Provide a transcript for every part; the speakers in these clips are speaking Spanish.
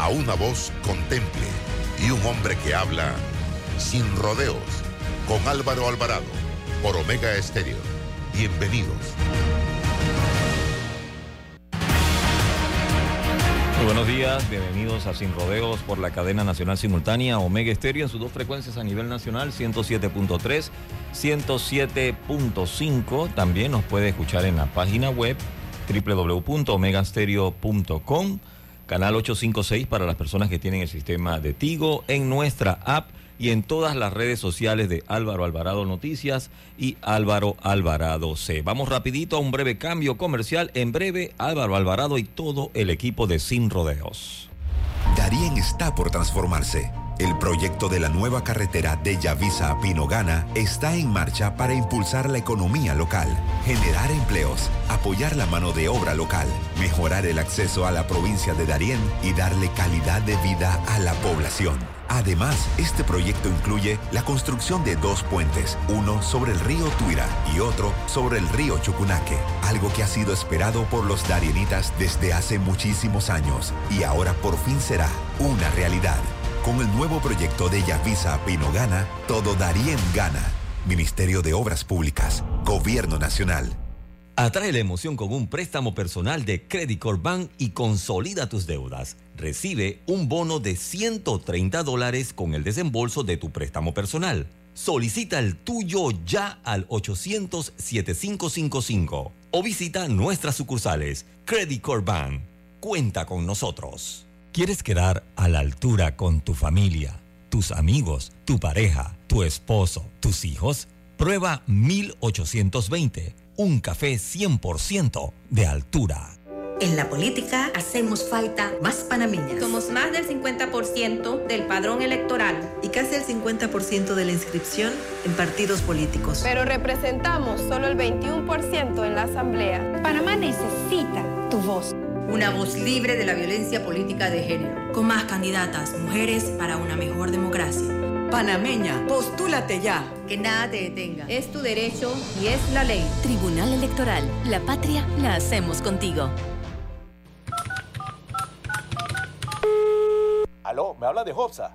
a una voz contemple y un hombre que habla sin rodeos con Álvaro Alvarado por Omega Estéreo. Bienvenidos. Muy buenos días, bienvenidos a Sin Rodeos por la cadena nacional simultánea Omega Estéreo en sus dos frecuencias a nivel nacional, 107.3, 107.5. También nos puede escuchar en la página web www.omegastereo.com, canal 856 para las personas que tienen el sistema de Tigo, en nuestra app y en todas las redes sociales de Álvaro Alvarado Noticias y Álvaro Alvarado C. Vamos rapidito a un breve cambio comercial. En breve, Álvaro Alvarado y todo el equipo de Sin Rodeos. Darien está por transformarse. El proyecto de la nueva carretera de Yavisa a Pinogana está en marcha para impulsar la economía local, generar empleos, apoyar la mano de obra local, mejorar el acceso a la provincia de Darién y darle calidad de vida a la población. Además, este proyecto incluye la construcción de dos puentes, uno sobre el río Tuira y otro sobre el río Chucunaque, algo que ha sido esperado por los darienitas desde hace muchísimos años y ahora por fin será una realidad. Con el nuevo proyecto de Yavisa Pino Gana, todo Darien gana. Ministerio de Obras Públicas, Gobierno Nacional. Atrae la emoción con un préstamo personal de Credit Corp Bank y consolida tus deudas. Recibe un bono de 130 dólares con el desembolso de tu préstamo personal. Solicita el tuyo ya al 800-7555 o visita nuestras sucursales. Credit Corp Bank. Cuenta con nosotros. ¿Quieres quedar a la altura con tu familia, tus amigos, tu pareja, tu esposo, tus hijos? Prueba 1820 un café 100% de altura. En la política hacemos falta más panameñas. Somos más del 50% del padrón electoral. Y casi el 50% de la inscripción en partidos políticos. Pero representamos solo el 21% en la Asamblea. Panamá necesita tu voz. Una voz libre de la violencia política de género. Con más candidatas, mujeres para una mejor democracia. Panameña, postúlate ya. Que nada te detenga. Es tu derecho y es la ley. Tribunal Electoral. La patria la hacemos contigo. Aló, ¿me habla de Hobsa?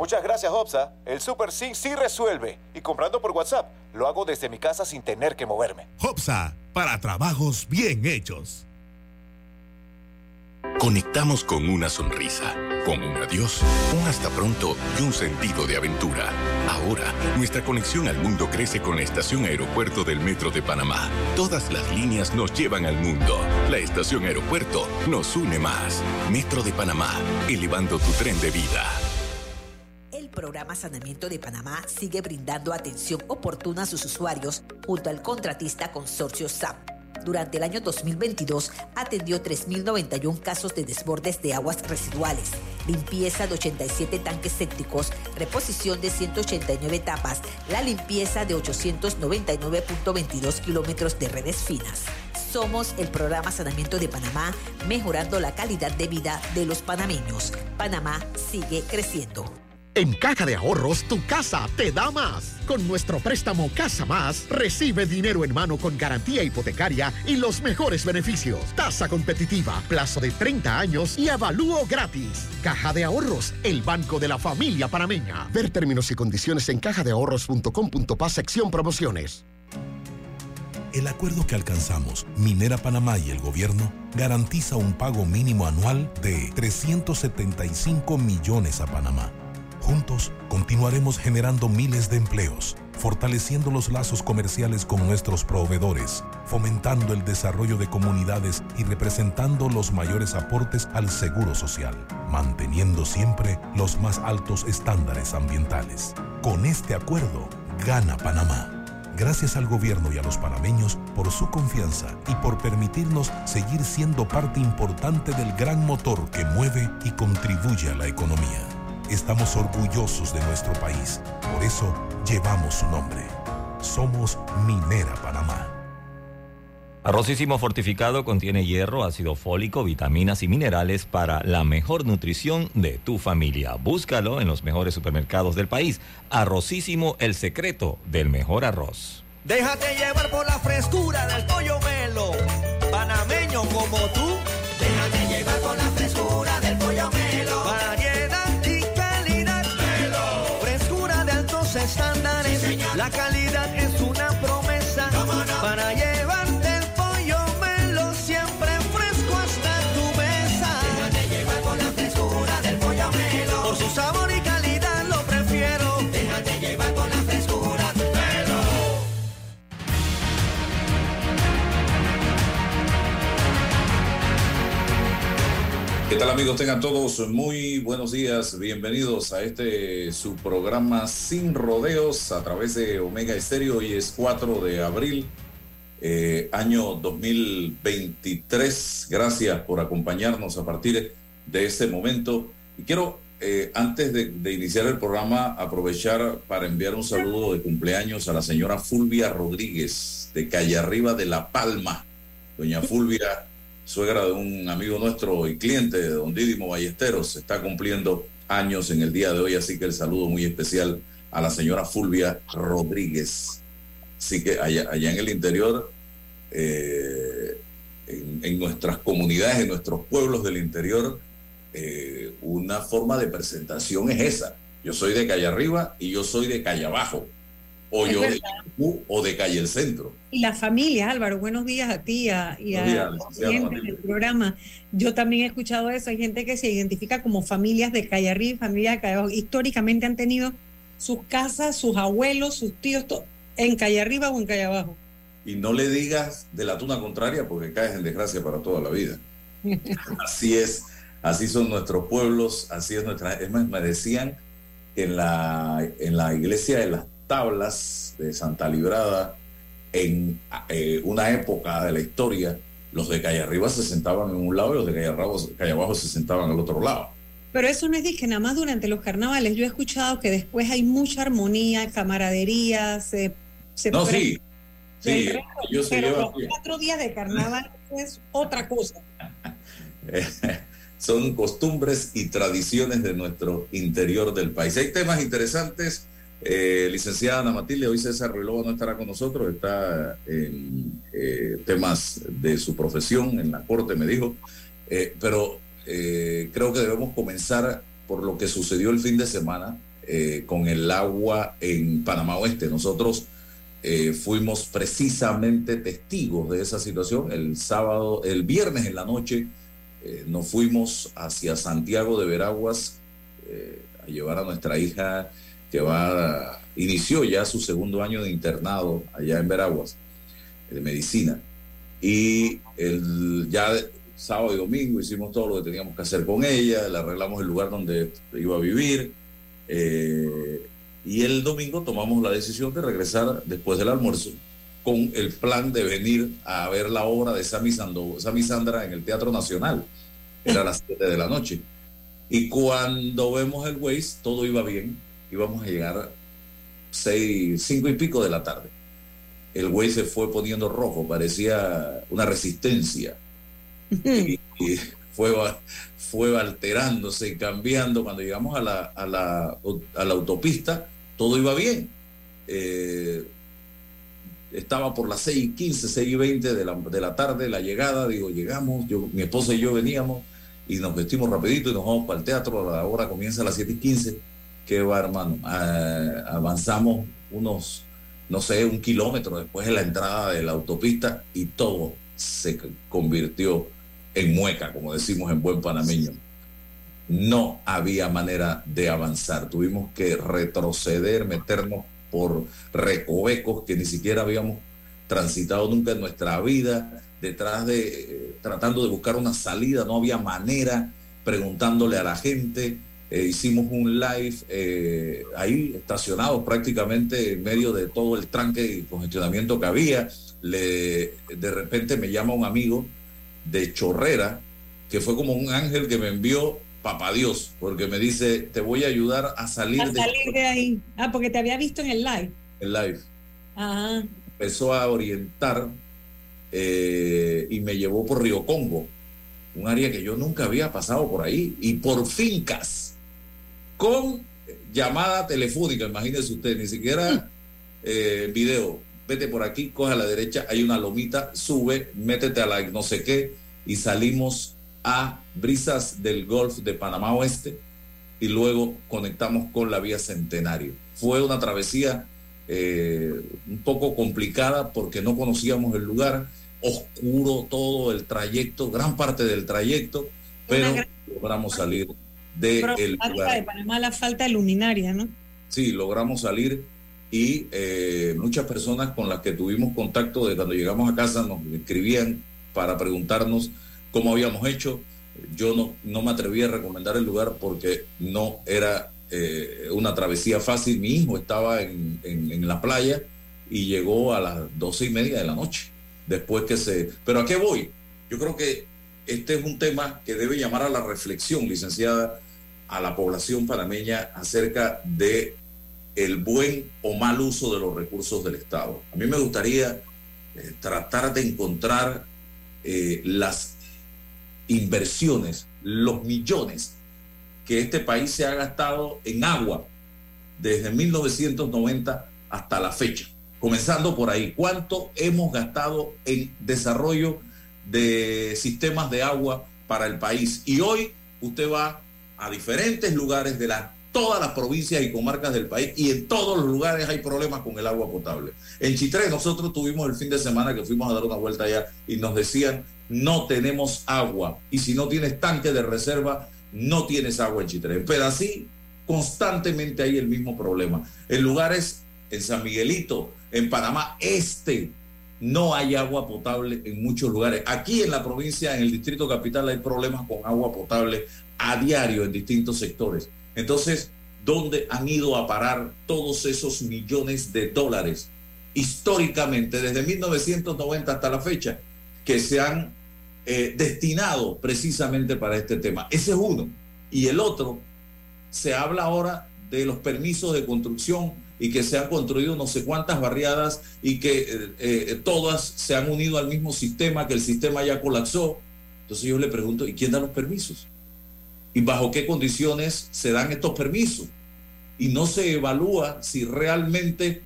Muchas gracias, Hopsa. El Super Sync sí resuelve. Y comprando por WhatsApp, lo hago desde mi casa sin tener que moverme. Hopsa, para trabajos bien hechos. Conectamos con una sonrisa, con un adiós, un hasta pronto y un sentido de aventura. Ahora, nuestra conexión al mundo crece con la estación aeropuerto del Metro de Panamá. Todas las líneas nos llevan al mundo. La estación aeropuerto nos une más. Metro de Panamá, elevando tu tren de vida. Programa Sanamiento de Panamá sigue brindando atención oportuna a sus usuarios junto al contratista consorcio SAP durante el año 2022 atendió 3.091 casos de desbordes de aguas residuales, limpieza de 87 tanques sépticos, reposición de 189 tapas, la limpieza de 899.22 kilómetros de redes finas. Somos el programa Sanamiento de Panamá, mejorando la calidad de vida de los panameños. Panamá sigue creciendo. En Caja de Ahorros, tu casa te da más. Con nuestro préstamo Casa Más, recibe dinero en mano con garantía hipotecaria y los mejores beneficios. Tasa competitiva, plazo de 30 años y avalúo gratis. Caja de Ahorros, el banco de la familia panameña. Ver términos y condiciones en cajadeahorros.com.pa sección promociones. El acuerdo que alcanzamos, Minera Panamá y el gobierno, garantiza un pago mínimo anual de 375 millones a Panamá. Juntos continuaremos generando miles de empleos, fortaleciendo los lazos comerciales con nuestros proveedores, fomentando el desarrollo de comunidades y representando los mayores aportes al seguro social, manteniendo siempre los más altos estándares ambientales. Con este acuerdo, gana Panamá. Gracias al gobierno y a los panameños por su confianza y por permitirnos seguir siendo parte importante del gran motor que mueve y contribuye a la economía. Estamos orgullosos de nuestro país, por eso llevamos su nombre. Somos Minera Panamá. Arrocísimo fortificado contiene hierro, ácido fólico, vitaminas y minerales para la mejor nutrición de tu familia. Búscalo en los mejores supermercados del país. Arrocísimo, el secreto del mejor arroz. Déjate llevar por la frescura del pollo melo. Panameño como tú. Déjate llevar por la frescura la calidad tal amigos? Tengan todos muy buenos días. Bienvenidos a este su programa Sin Rodeos a través de Omega Estéreo. Hoy es 4 de abril, eh, año 2023. Gracias por acompañarnos a partir de este momento. Y quiero, eh, antes de, de iniciar el programa, aprovechar para enviar un saludo de cumpleaños a la señora Fulvia Rodríguez de Calle Arriba de La Palma. Doña Fulvia suegra de un amigo nuestro y cliente de don Didimo Ballesteros, está cumpliendo años en el día de hoy, así que el saludo muy especial a la señora Fulvia Rodríguez. Así que allá, en el interior, eh, en, en, nuestras comunidades, en nuestros pueblos del interior, eh, una forma de presentación es esa. Yo soy de calle arriba y yo soy de calle abajo o es yo verdad. de o de calle el centro. Y la familia, Álvaro, buenos días a ti a, y a la gente del programa. Yo también he escuchado eso. Hay gente que se identifica como familias de calle arriba familias de calle abajo. Históricamente han tenido sus casas, sus abuelos, sus tíos, en calle arriba o en calle abajo. Y no le digas de la tuna contraria porque caes en desgracia para toda la vida. así es, así son nuestros pueblos, así es nuestra. Es más, me decían que en la, en la iglesia de las tablas de Santa Librada, en eh, una época de la historia, los de calle arriba se sentaban en un lado y los de calle abajo, calle abajo se sentaban al otro lado. Pero eso no es que nada más durante los carnavales. Yo he escuchado que después hay mucha armonía, camaradería, se... se no, sí. Sí, pero los cuatro días de carnaval es otra cosa. Son costumbres y tradiciones de nuestro interior del país. Hay temas interesantes eh, licenciada Ana Matilde, hoy César Ruilova no estará con nosotros, está en eh, temas de su profesión en la corte, me dijo, eh, pero creo que debemos comenzar por lo que sucedió el fin de semana con el agua en Panamá Oeste. Nosotros fuimos precisamente testigos de esa situación. El sábado, el viernes en la noche, nos fuimos hacia Santiago de Veraguas a llevar a nuestra hija que va, inició ya su segundo año de internado allá en Veraguas, de medicina. Y el, ya sábado y domingo hicimos todo lo que teníamos que hacer con ella, le arreglamos el lugar donde iba a vivir. Eh, y el domingo tomamos la decisión de regresar después del almuerzo con el plan de venir a ver la obra de Sami, Sando, Sami Sandra en el Teatro Nacional. Era a las 7 de la noche. Y cuando vemos el Waze, todo iba bien íbamos a llegar seis, cinco y pico de la tarde. El güey se fue poniendo rojo, parecía una resistencia. y, y fue, fue alterándose y cambiando. Cuando llegamos a la, a la, a la autopista, todo iba bien. Eh, estaba por las 6 y 15, 6 y 20 de la, de la tarde la llegada, digo, llegamos, yo, mi esposa y yo veníamos y nos vestimos rapidito y nos vamos para el teatro, la hora comienza a las 7 y 15 que va, hermano. Uh, avanzamos unos no sé, un kilómetro después de la entrada de la autopista y todo se convirtió en mueca, como decimos en buen panameño. No había manera de avanzar. Tuvimos que retroceder, meternos por recovecos que ni siquiera habíamos transitado nunca en nuestra vida, detrás de, eh, tratando de buscar una salida, no había manera, preguntándole a la gente. Eh, hicimos un live eh, ahí estacionados prácticamente en medio de todo el tranque y congestionamiento que había. Le, de repente me llama un amigo de Chorrera, que fue como un ángel que me envió papá Dios, porque me dice, te voy a ayudar a salir, a salir de... ahí. Ah, porque te había visto en el live. El live. Ajá. Empezó a orientar eh, y me llevó por Río Congo, un área que yo nunca había pasado por ahí, y por fincas, con llamada telefónica, imagínese usted, ni siquiera eh, video. Vete por aquí, coge a la derecha, hay una lomita, sube, métete a la no sé qué, y salimos a Brisas del Golf de Panamá Oeste y luego conectamos con la vía Centenario. Fue una travesía eh, un poco complicada porque no conocíamos el lugar, oscuro todo el trayecto, gran parte del trayecto, pero logramos salir de el lugar. de Panamá la falta de luminaria, ¿no? Sí, logramos salir y eh, muchas personas con las que tuvimos contacto de cuando llegamos a casa nos escribían para preguntarnos cómo habíamos hecho. Yo no, no me atreví a recomendar el lugar porque no era eh, una travesía fácil. Mi hijo estaba en, en, la playa y llegó a las doce y media de la noche. Después que se... Pero ¿a qué voy? Yo creo que este es un tema que debe llamar a la reflexión, licenciada, a la población panameña acerca de el buen o mal uso de los recursos del Estado. A mí me gustaría eh, tratar de encontrar eh, las inversiones, los millones que este país se ha gastado en agua desde 1990 hasta la fecha. Comenzando por ahí, ¿cuánto hemos gastado en desarrollo de sistemas de agua para el país? Y hoy usted va a diferentes lugares de la, todas las provincias y comarcas del país y en todos los lugares hay problemas con el agua potable. En Chitré nosotros tuvimos el fin de semana que fuimos a dar una vuelta allá y nos decían no tenemos agua. Y si no tienes tanque de reserva, no tienes agua en Chitré. Pero así constantemente hay el mismo problema. En lugares, en San Miguelito, en Panamá Este, no hay agua potable en muchos lugares. Aquí en la provincia, en el distrito capital, hay problemas con agua potable a diario en distintos sectores. Entonces, ¿dónde han ido a parar todos esos millones de dólares históricamente, desde 1990 hasta la fecha, que se han eh, destinado precisamente para este tema. Ese es uno. Y el otro, se habla ahora de los permisos de construcción y que se han construido no sé cuántas barriadas y que eh, eh, todas se han unido al mismo sistema, que el sistema ya colapsó. Entonces yo le pregunto, ¿y quién da los permisos? ¿Y bajo qué condiciones se dan estos permisos? Y no se evalúa si realmente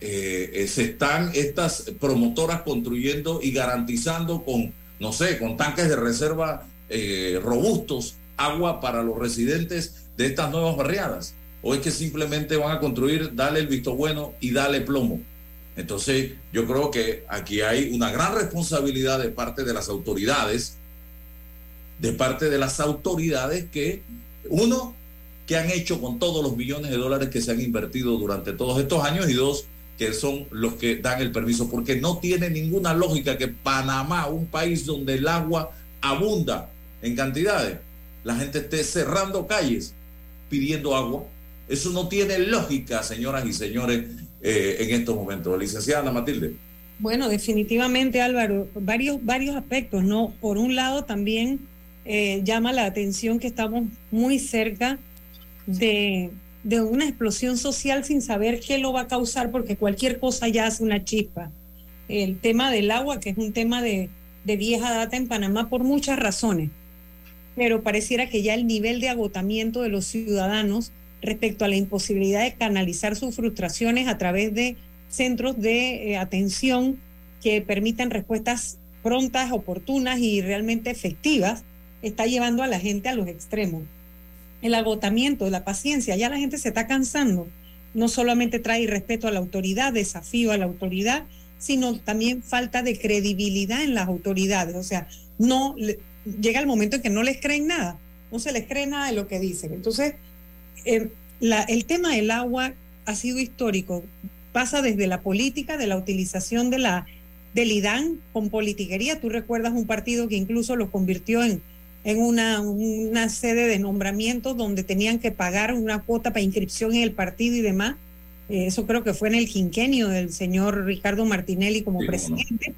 se están estas promotoras construyendo y garantizando con no sé, con tanques de reserva eh, robustos, agua para los residentes de estas nuevas barriadas? ¿O es que simplemente van a construir, dale el visto bueno y dale plomo? Entonces, yo creo que aquí hay una gran responsabilidad de parte de las autoridades, de parte de las autoridades que, uno, que han hecho con todos los millones de dólares que se han invertido durante todos estos años y dos, que son los que dan el permiso, porque no tiene ninguna lógica que Panamá, un país donde el agua abunda en cantidades, la gente esté cerrando calles pidiendo agua. Eso no tiene lógica, señoras y señores, eh, en estos momentos. Licenciada Matilde. Bueno, definitivamente, Álvaro, varios, varios aspectos, ¿no? Por un lado, también eh, llama la atención que estamos muy cerca de de una explosión social sin saber qué lo va a causar, porque cualquier cosa ya hace una chispa. El tema del agua, que es un tema de, de vieja data en Panamá por muchas razones, pero pareciera que ya el nivel de agotamiento de los ciudadanos respecto a la imposibilidad de canalizar sus frustraciones a través de centros de eh, atención que permitan respuestas prontas, oportunas y realmente efectivas, está llevando a la gente a los extremos el agotamiento, la paciencia, ya la gente se está cansando. no solamente trae respeto a la autoridad, desafío a la autoridad, sino también falta de credibilidad en las autoridades. O sea, no llega el momento en que no les creen nada, no se les cree nada de lo que dicen. Entonces, eh, el tema del agua ha sido histórico. Pasa desde la política, de la utilización de la, del IDAN con politiquería. Tú recuerdas un partido que incluso lo convirtió en, en una, una sede de nombramiento donde tenían que pagar una cuota para inscripción en el partido y demás. Eh, eso creo que fue en el quinquenio del señor Ricardo Martinelli como presidente.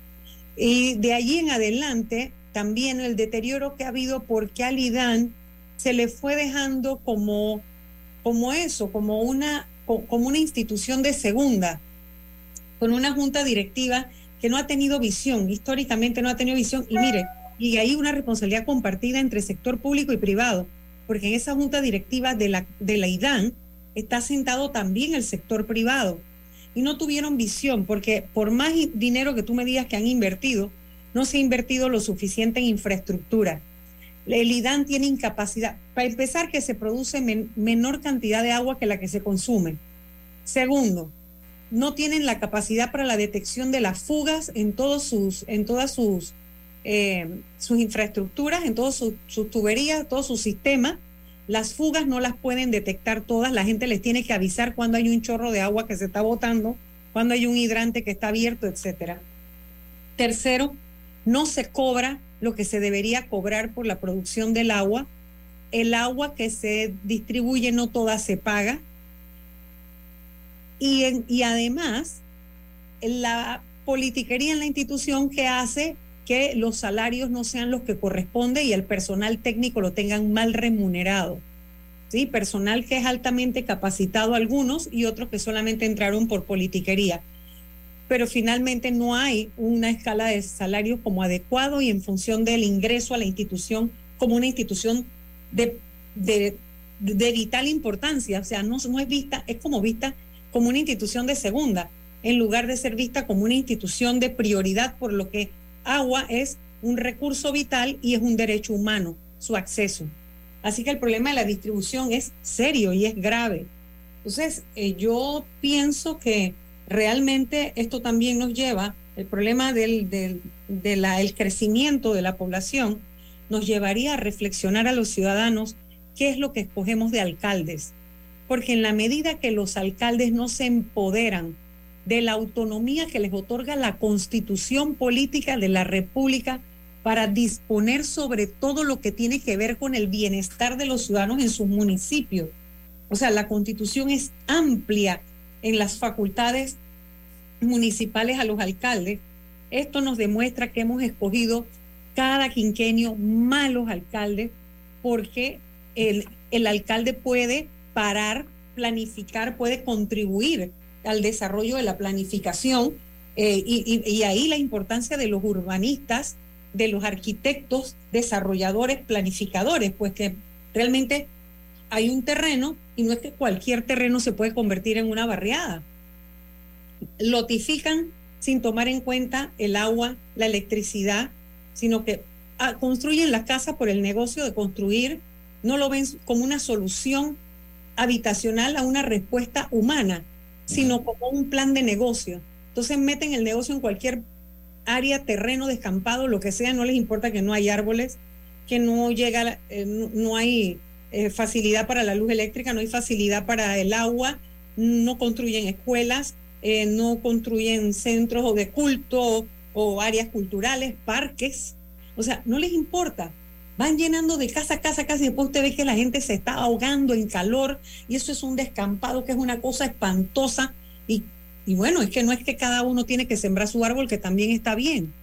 Y de allí en adelante, también el deterioro que ha habido porque al IDAN se le fue dejando como, como eso, como una, como una institución de segunda, con una junta directiva que no ha tenido visión, históricamente no ha tenido visión. Y mire, y hay una responsabilidad compartida entre sector público y privado, porque en esa junta directiva de la, de la IDAN está sentado también el sector privado. Y no tuvieron visión, porque por más dinero que tú me digas que han invertido, no se ha invertido lo suficiente en infraestructura. El IDAN tiene incapacidad, para empezar, que se produce menor cantidad de agua que la que se consume. Segundo, no tienen la capacidad para la detección de las fugas en, todos sus, en todas sus eh, sus infraestructuras, en todas sus, tuberías, todo su sistema. Las fugas no las pueden detectar todas, la gente les tiene que avisar cuando hay un chorro de agua que se está botando, cuando hay un hidrante que está abierto, etcétera. Tercero, no se cobra lo que se debería cobrar por la producción del agua. El agua que se distribuye no toda se paga. Y, y además, la politiquería en la institución que hace que los salarios no sean los que corresponde y el personal técnico lo tengan mal remunerado. ¿sí? Personal que es altamente capacitado algunos y otros que solamente entraron por politiquería. Pero finalmente no hay una escala de salarios como adecuado y en función del ingreso a la institución como una institución de, de, vital importancia. O sea, no, no es vista, es como vista como una institución de segunda, en lugar de ser vista como una institución de prioridad por lo que agua es un recurso vital y es un derecho humano, su acceso. Así que el problema de la distribución es serio y es grave. Entonces, eh, yo pienso que realmente esto también nos lleva, el problema del, del de el crecimiento de la población, nos llevaría a reflexionar a los ciudadanos qué es lo que escogemos de alcaldes. Porque en la medida que los alcaldes no se empoderan de la autonomía que les otorga la constitución política de la República para disponer sobre todo lo que tiene que ver con el bienestar de los ciudadanos en sus municipios. O sea, la constitución es amplia en las facultades municipales a los alcaldes. Esto nos demuestra que hemos escogido cada quinquenio malos alcaldes porque el, el alcalde puede parar, planificar, puede contribuir al desarrollo de la planificación eh, y, ahí la importancia de los urbanistas, de los arquitectos, desarrolladores, planificadores, pues que realmente hay un terreno y no es que cualquier terreno se puede convertir en una barriada. Lotifican sin tomar en cuenta el agua, la electricidad, sino que ah, construyen la casa por el negocio de construir, no lo ven como una solución habitacional a una respuesta humana sino como un plan de negocio. Entonces meten el negocio en cualquier área, terreno descampado, lo que sea, no les importa que no hay árboles, que no llega, eh, no, hay eh, facilidad para la luz eléctrica, no hay facilidad para el agua, no construyen escuelas, eh, no construyen centros o de culto o áreas culturales, parques, o sea, no les importa. Van llenando de casa a casa, casa y después usted ve que la gente se está ahogando en calor y eso es un descampado que es una cosa espantosa. Y, y bueno, es que no es que cada uno tiene que sembrar su árbol, que también está bien,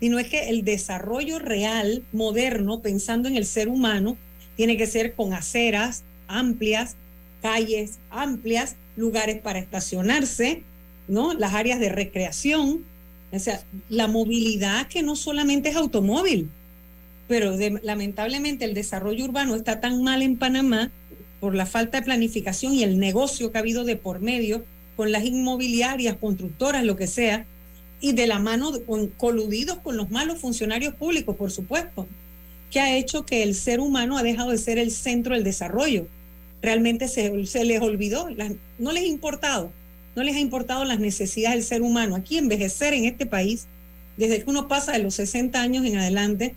sino es que el desarrollo real, moderno, pensando en el ser humano, tiene que ser con aceras amplias, calles amplias, lugares para estacionarse, ¿no? Las áreas de recreación, o sea, la movilidad que no solamente es automóvil, pero lamentablemente el desarrollo urbano está tan mal en Panamá por la falta de planificación y el negocio que ha habido de por medio con las inmobiliarias, constructoras, lo que sea, y de la mano con, coludidos con los malos funcionarios públicos, por supuesto, que ha hecho que el ser humano ha dejado de ser el centro del desarrollo. realmente se, les olvidó, no les ha importado, no les ha importado las necesidades del ser humano. Aquí envejecer en este país, desde que uno pasa de los 60 años en adelante,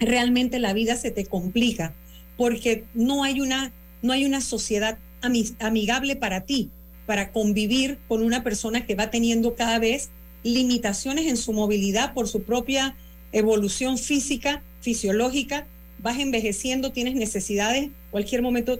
realmente la vida se te complica porque no hay una, no hay una sociedad amigable para ti, para convivir con una persona que va teniendo cada vez limitaciones en su movilidad por su propia evolución física, fisiológica, vas envejeciendo, tienes necesidades, cualquier momento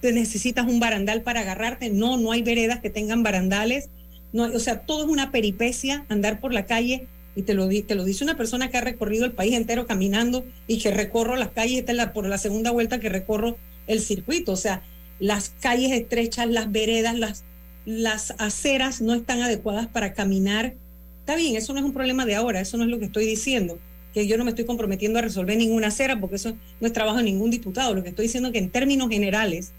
te necesitas un barandal para agarrarte, no, no hay veredas que tengan barandales, no, o sea, todo es una peripecia, andar por la calle, y te lo, te lo dice una persona que ha recorrido el país entero caminando y que recorro las calles, esta es la, por la segunda vuelta que recorro el circuito, o sea, las calles estrechas, las veredas, las, las aceras no están adecuadas para caminar. Está bien, eso no es un problema de ahora, eso no es lo que estoy diciendo, que yo no me estoy comprometiendo a resolver ninguna acera porque eso no es trabajo de ningún diputado. Lo que estoy diciendo es que en términos generales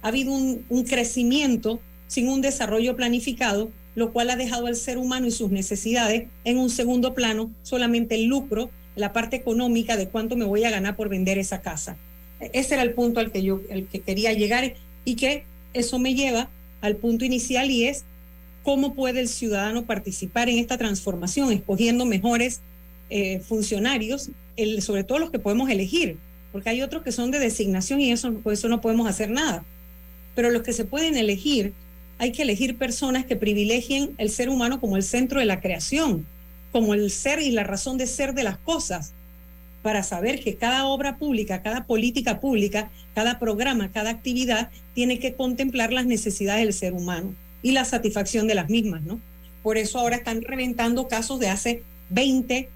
ha habido un, un crecimiento sin un desarrollo planificado, lo cual ha dejado al ser humano y sus necesidades en un segundo plano, solamente el lucro, la parte económica de cuánto me voy a ganar por vender esa casa. Ese era el punto al que yo el que quería llegar y que eso me lleva al punto inicial y es cómo puede el ciudadano participar en esta transformación, escogiendo mejores eh, funcionarios, el, sobre todo los que podemos elegir, porque hay otros que son de designación y eso, por eso no podemos hacer nada. Pero los que se pueden elegir, hay que elegir personas que privilegien el ser humano como el centro de la creación, como el ser y la razón de ser de las cosas, para saber que cada obra pública, cada política pública, cada programa, cada actividad tiene que contemplar las necesidades del ser humano y la satisfacción de las mismas, ¿no? Por eso ahora están reventando casos de hace 20,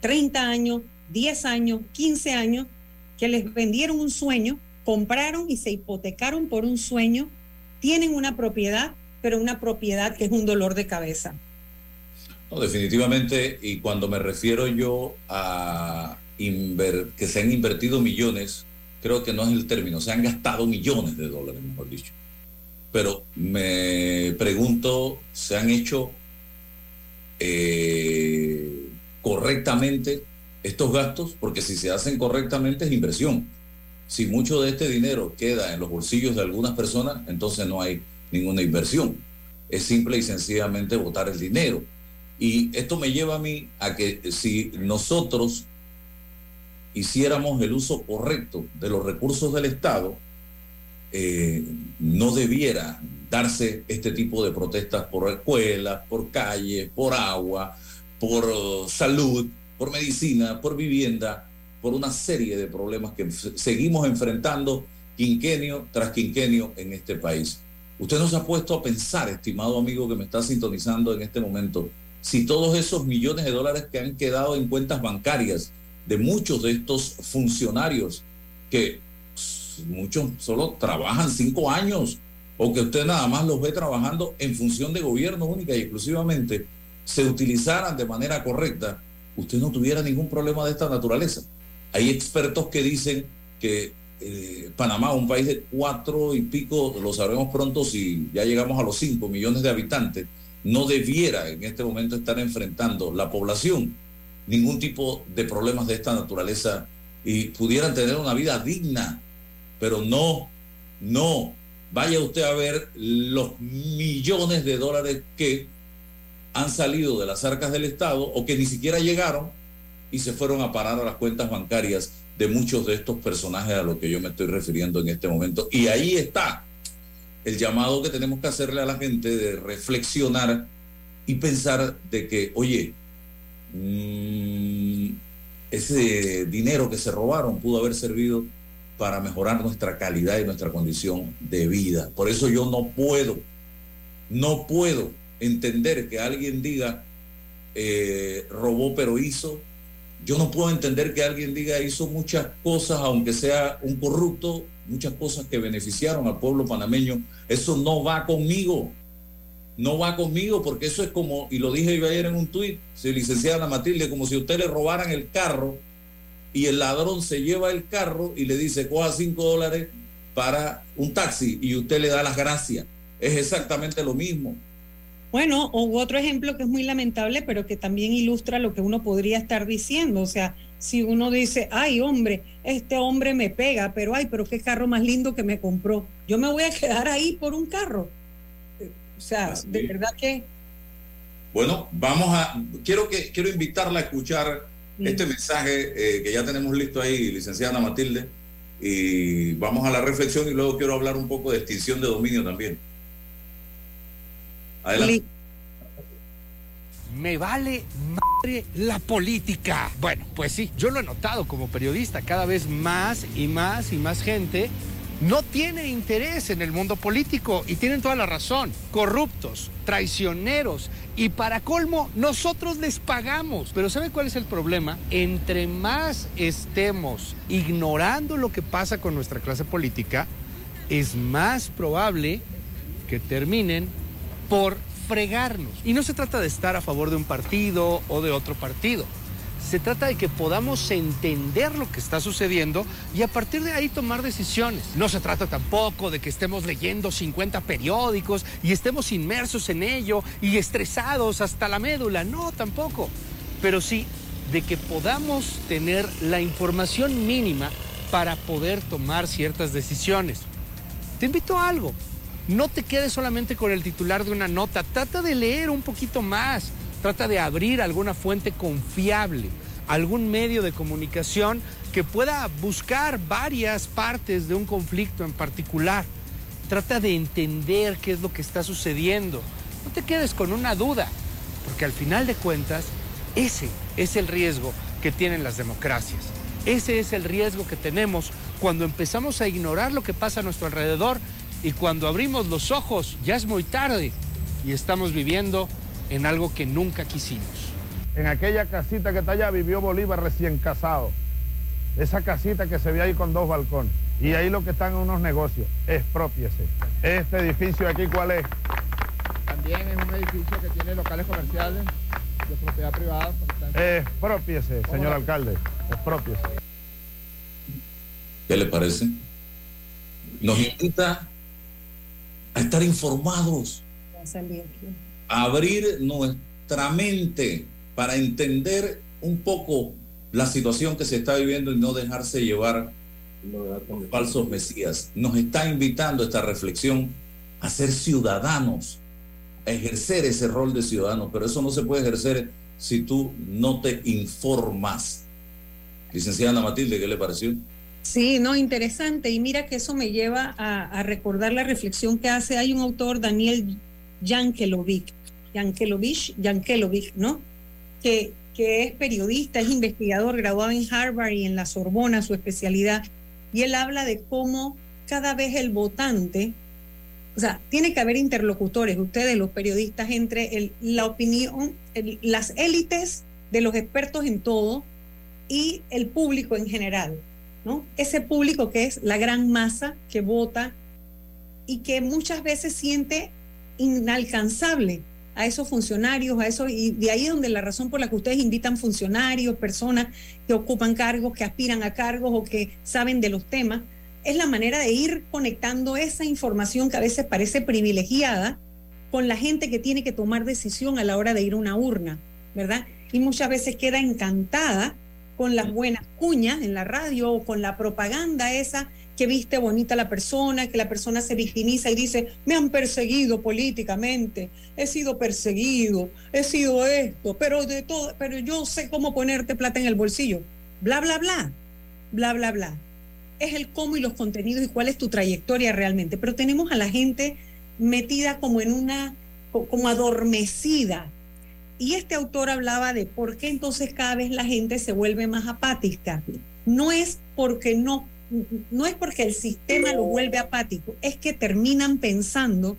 30 años, 10 años, 15 años, que les vendieron un sueño, compraron y se hipotecaron por un sueño, tienen una propiedad, pero una propiedad que es un dolor de cabeza. No, definitivamente, y cuando me refiero yo a que se han invertido millones, creo que no es el término, se han gastado millones de dólares, mejor dicho. Pero me pregunto, ¿se han hecho eh, correctamente estos gastos? Porque si se hacen correctamente es inversión. Si mucho de este dinero queda en los bolsillos de algunas personas, entonces no hay ninguna inversión. Es simple y sencillamente botar el dinero. Y esto me lleva a mí a que si nosotros hiciéramos el uso correcto de los recursos del Estado, eh, no debiera darse este tipo de protestas por escuelas, por calles, por agua, por salud, por medicina, por vivienda, por una serie de problemas que seguimos enfrentando quinquenio tras quinquenio en este país. Usted nos ha puesto a pensar, estimado amigo que me está sintonizando en este momento, si todos esos millones de dólares que han quedado en cuentas bancarias de muchos de estos funcionarios que muchos solo trabajan cinco años o que usted nada más los ve trabajando en función de gobierno única y exclusivamente, se utilizaran de manera correcta, usted no tuviera ningún problema de esta naturaleza. Hay expertos que dicen que eh, Panamá, un país de cuatro y pico, lo sabremos pronto si ya llegamos a los cinco millones de habitantes, no debiera en este momento estar enfrentando la población ningún tipo de problemas de esta naturaleza y pudieran tener una vida digna. Pero no, no. Vaya usted a ver los millones de dólares que han salido de las arcas del Estado o que ni siquiera llegaron y se fueron a parar a las cuentas bancarias de muchos de estos personajes a los que yo me estoy refiriendo en este momento. Y ahí está el llamado que tenemos que hacerle a la gente de reflexionar y pensar de que, oye, Mm, ese dinero que se robaron pudo haber servido para mejorar nuestra calidad y nuestra condición de vida. Por eso yo no puedo, no puedo entender que alguien diga, eh, robó pero hizo. Yo no puedo entender que alguien diga, hizo muchas cosas, aunque sea un corrupto, muchas cosas que beneficiaron al pueblo panameño. Eso no va conmigo no va conmigo porque eso es como, y lo dije yo ayer en un tuit, si licenciada Matilde, como si usted le robaran el carro y el ladrón se lleva el carro y le dice, coja cinco dólares para un taxi y usted le da las gracias. Es exactamente lo mismo. Bueno, o otro ejemplo que es muy lamentable, pero que también ilustra lo que uno podría estar diciendo. O sea, si uno dice, ay hombre, este hombre me pega, pero ay, pero qué carro más lindo que me compró. Yo me voy a quedar ahí por un carro. O sea, de verdad que... Bueno, vamos a... Quiero, que, quiero invitarla a escuchar este mensaje eh, que ya tenemos listo ahí, licenciada Matilde, y vamos a la reflexión y luego quiero hablar un poco de extinción de dominio también. Adelante. Me vale madre la política. Bueno, pues sí, yo lo he notado como periodista, cada vez más y más y más gente no tiene interés en el mundo político y tienen toda la razón. Corruptos, traicioneros y para colmo, nosotros les pagamos. Pero ¿sabe cuál es el problema? Entre más estemos ignorando lo que pasa con nuestra clase política, es más probable que terminen por fregarnos. Y no se trata de estar a favor de un partido o de otro partido. Se trata de que podamos entender lo que está sucediendo y a partir de ahí tomar decisiones. No se trata tampoco de que estemos leyendo 50 periódicos y estemos inmersos en ello y estresados hasta la médula. No, tampoco. Pero sí de que podamos tener la información mínima para poder tomar ciertas decisiones. Te invito a algo. No te quedes solamente con el titular de una nota. Trata de leer un poquito más. Trata de abrir alguna fuente confiable, algún medio de comunicación que pueda buscar varias partes de un conflicto en particular. Trata de entender qué es lo que está sucediendo. No te quedes con una duda, porque al final de cuentas, ese es el riesgo que tienen las democracias. Ese es el riesgo que tenemos cuando empezamos a ignorar lo que pasa a nuestro alrededor y cuando abrimos los ojos ya es muy tarde y estamos viviendo en algo que nunca quisimos. En aquella casita que está allá vivió Bolívar recién casado. Esa casita que se ve ahí con dos balcones. Y ahí lo que están unos negocios. Expropiese. Este edificio aquí, ¿cuál es? También es un edificio que tiene locales comerciales de propiedad privada. Expropiese, señor alcalde. Expropiese. ¿Qué le parece? Nos invita a estar informados abrir nuestra mente para entender un poco la situación que se está viviendo y no dejarse llevar por falsos mesías. Nos está invitando esta reflexión a ser ciudadanos, a ejercer ese rol de ciudadano, pero eso no se puede ejercer si tú no te informas. Licenciada Matilde, ¿qué le pareció? Sí, no, interesante. Y mira que eso me lleva a, recordar la reflexión que hace, hay un autor, Daniel Yankelovic, Yankelovich, Yankelovich, ¿no? Que, que es periodista, es investigador, graduado en Harvard y en la Sorbona, su especialidad, y él habla de cómo cada vez el votante, o sea, tiene que haber interlocutores, ustedes los periodistas, entre la opinión, las élites de los expertos en todo y el público en general, Ese público que es la gran masa que vota y que muchas veces siente inalcanzable a esos funcionarios, a eso, y de ahí donde la razón por la que ustedes invitan funcionarios, personas que ocupan cargos, que aspiran a cargos o que saben de los temas, es la manera de ir conectando esa información que a veces parece privilegiada con la gente que tiene que tomar decisión a la hora de ir a una urna, ¿verdad? Y muchas veces queda encantada con las buenas cuñas en la radio o con la propaganda esa que viste bonita la persona, que la persona se victimiza y dice, me han perseguido políticamente, he sido perseguido, he sido esto, pero de todo, pero yo sé cómo ponerte plata en el bolsillo. Bla, bla, bla, bla, bla, bla. Es el cómo y los contenidos y cuál es tu trayectoria realmente. Pero tenemos a la gente metida como en una, como adormecida. Y este autor hablaba de por qué entonces cada vez la gente se vuelve más apática. No es porque no no es porque el sistema lo vuelve apático, es que terminan pensando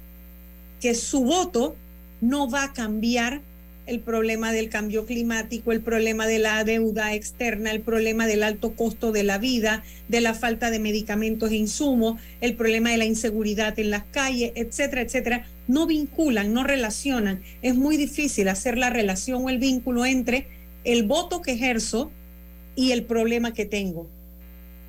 que su voto no va a cambiar el problema del cambio climático, el problema de la deuda externa, el problema del alto costo de la vida, de la falta de medicamentos e insumos, el problema de la inseguridad en las calles, etcétera, etcétera. No vinculan, no relacionan. Es muy difícil hacer la relación o el vínculo entre el voto que ejerzo y el problema que tengo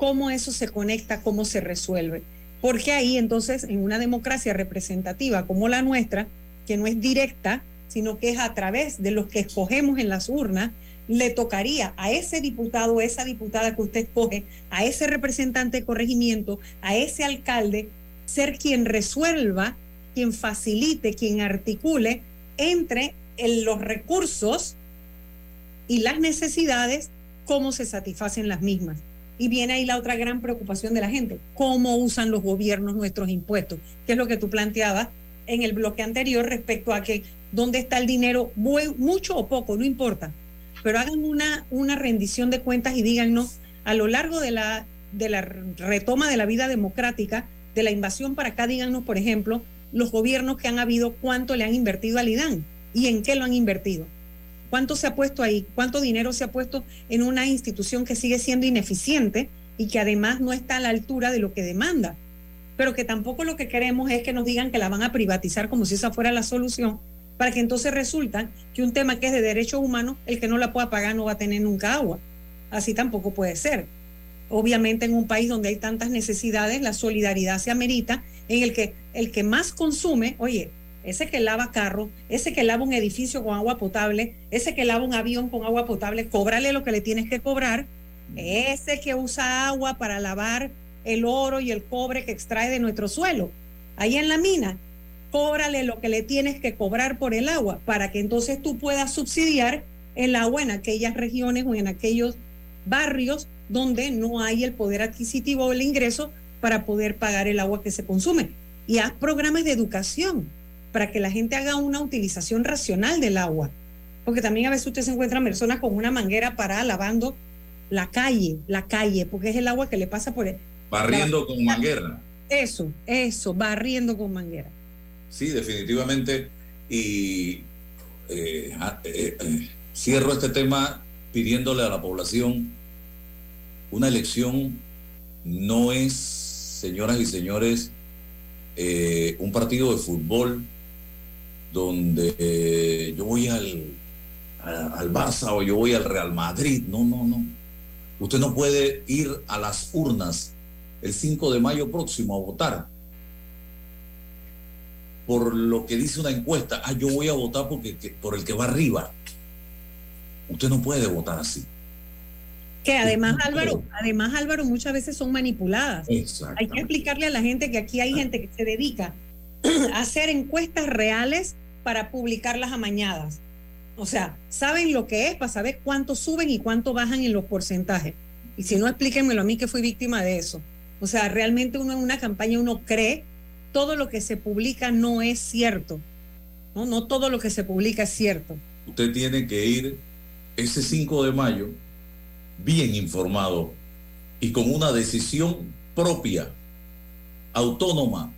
cómo eso se conecta, cómo se resuelve. Porque ahí entonces, en una democracia representativa como la nuestra, que no es directa, sino que es a través de los que escogemos en las urnas, le tocaría a ese diputado o esa diputada que usted escoge, a ese representante de corregimiento, a ese alcalde, ser quien resuelva, quien facilite, quien articule entre los recursos y las necesidades, cómo se satisfacen las mismas. Y viene ahí la otra gran preocupación de la gente, cómo usan los gobiernos nuestros impuestos, que es lo que tú planteabas en el bloque anterior respecto a que dónde está el dinero, mucho o poco, no importa, pero hagan una, una rendición de cuentas y díganos a lo largo de la, de la retoma de la vida democrática, de la invasión para acá, díganos, por ejemplo, los gobiernos que han habido, cuánto le han invertido al IDAN y en qué lo han invertido. ¿Cuánto se ha puesto ahí? ¿Cuánto dinero se ha puesto en una institución que sigue siendo ineficiente y que además no está a la altura de lo que demanda? Pero que tampoco lo que queremos es que nos digan que la van a privatizar como si esa fuera la solución, para que entonces resulta que un tema que es de derechos humanos, el que no la pueda pagar no va a tener nunca agua. Así tampoco puede ser. Obviamente en un país donde hay tantas necesidades, la solidaridad se amerita en el que el que más consume, oye, ese que lava carro, ese que lava un edificio con agua potable, ese que lava un avión con agua potable, cóbrale lo que le tienes que cobrar. Ese que usa agua para lavar el oro y el cobre que extrae de nuestro suelo, ahí en la mina, cóbrale lo que le tienes que cobrar por el agua para que entonces tú puedas subsidiar el agua en aquellas regiones o en aquellos barrios donde no hay el poder adquisitivo o el ingreso para poder pagar el agua que se consume. Y haz programas de educación para que la gente haga una utilización racional del agua. Porque también a veces usted se encuentra personas con una manguera para lavando la calle, la calle, porque es el agua que le pasa por el... Barriendo con manguera. Eso, eso, barriendo con manguera. Sí, definitivamente. Y eh, ah, eh, eh, cierro este tema pidiéndole a la población una elección no es, señoras y señores, un partido de fútbol donde yo voy al, al Barça o yo voy al Real Madrid. No, no, no. Usted no puede ir a las urnas el 5 de mayo próximo a votar por lo que dice una encuesta, ah, yo voy a votar porque, por el que va arriba. Usted no puede votar así. Que además, Álvaro, además, Álvaro, muchas veces son manipuladas. Hay que explicarle a la gente que aquí hay gente que se dedica a hacer encuestas reales para publicarlas amañadas. O sea, saben lo que es para saber cuánto suben y cuánto bajan en los porcentajes. Y si no, explíquenmelo a mí que fui víctima de eso. O sea, realmente uno en una campaña uno cree todo lo que se publica no es cierto. No, no todo lo que se publica es cierto. Usted tiene que ir ese 5 de mayo bien informado y con una decisión propia, autónoma.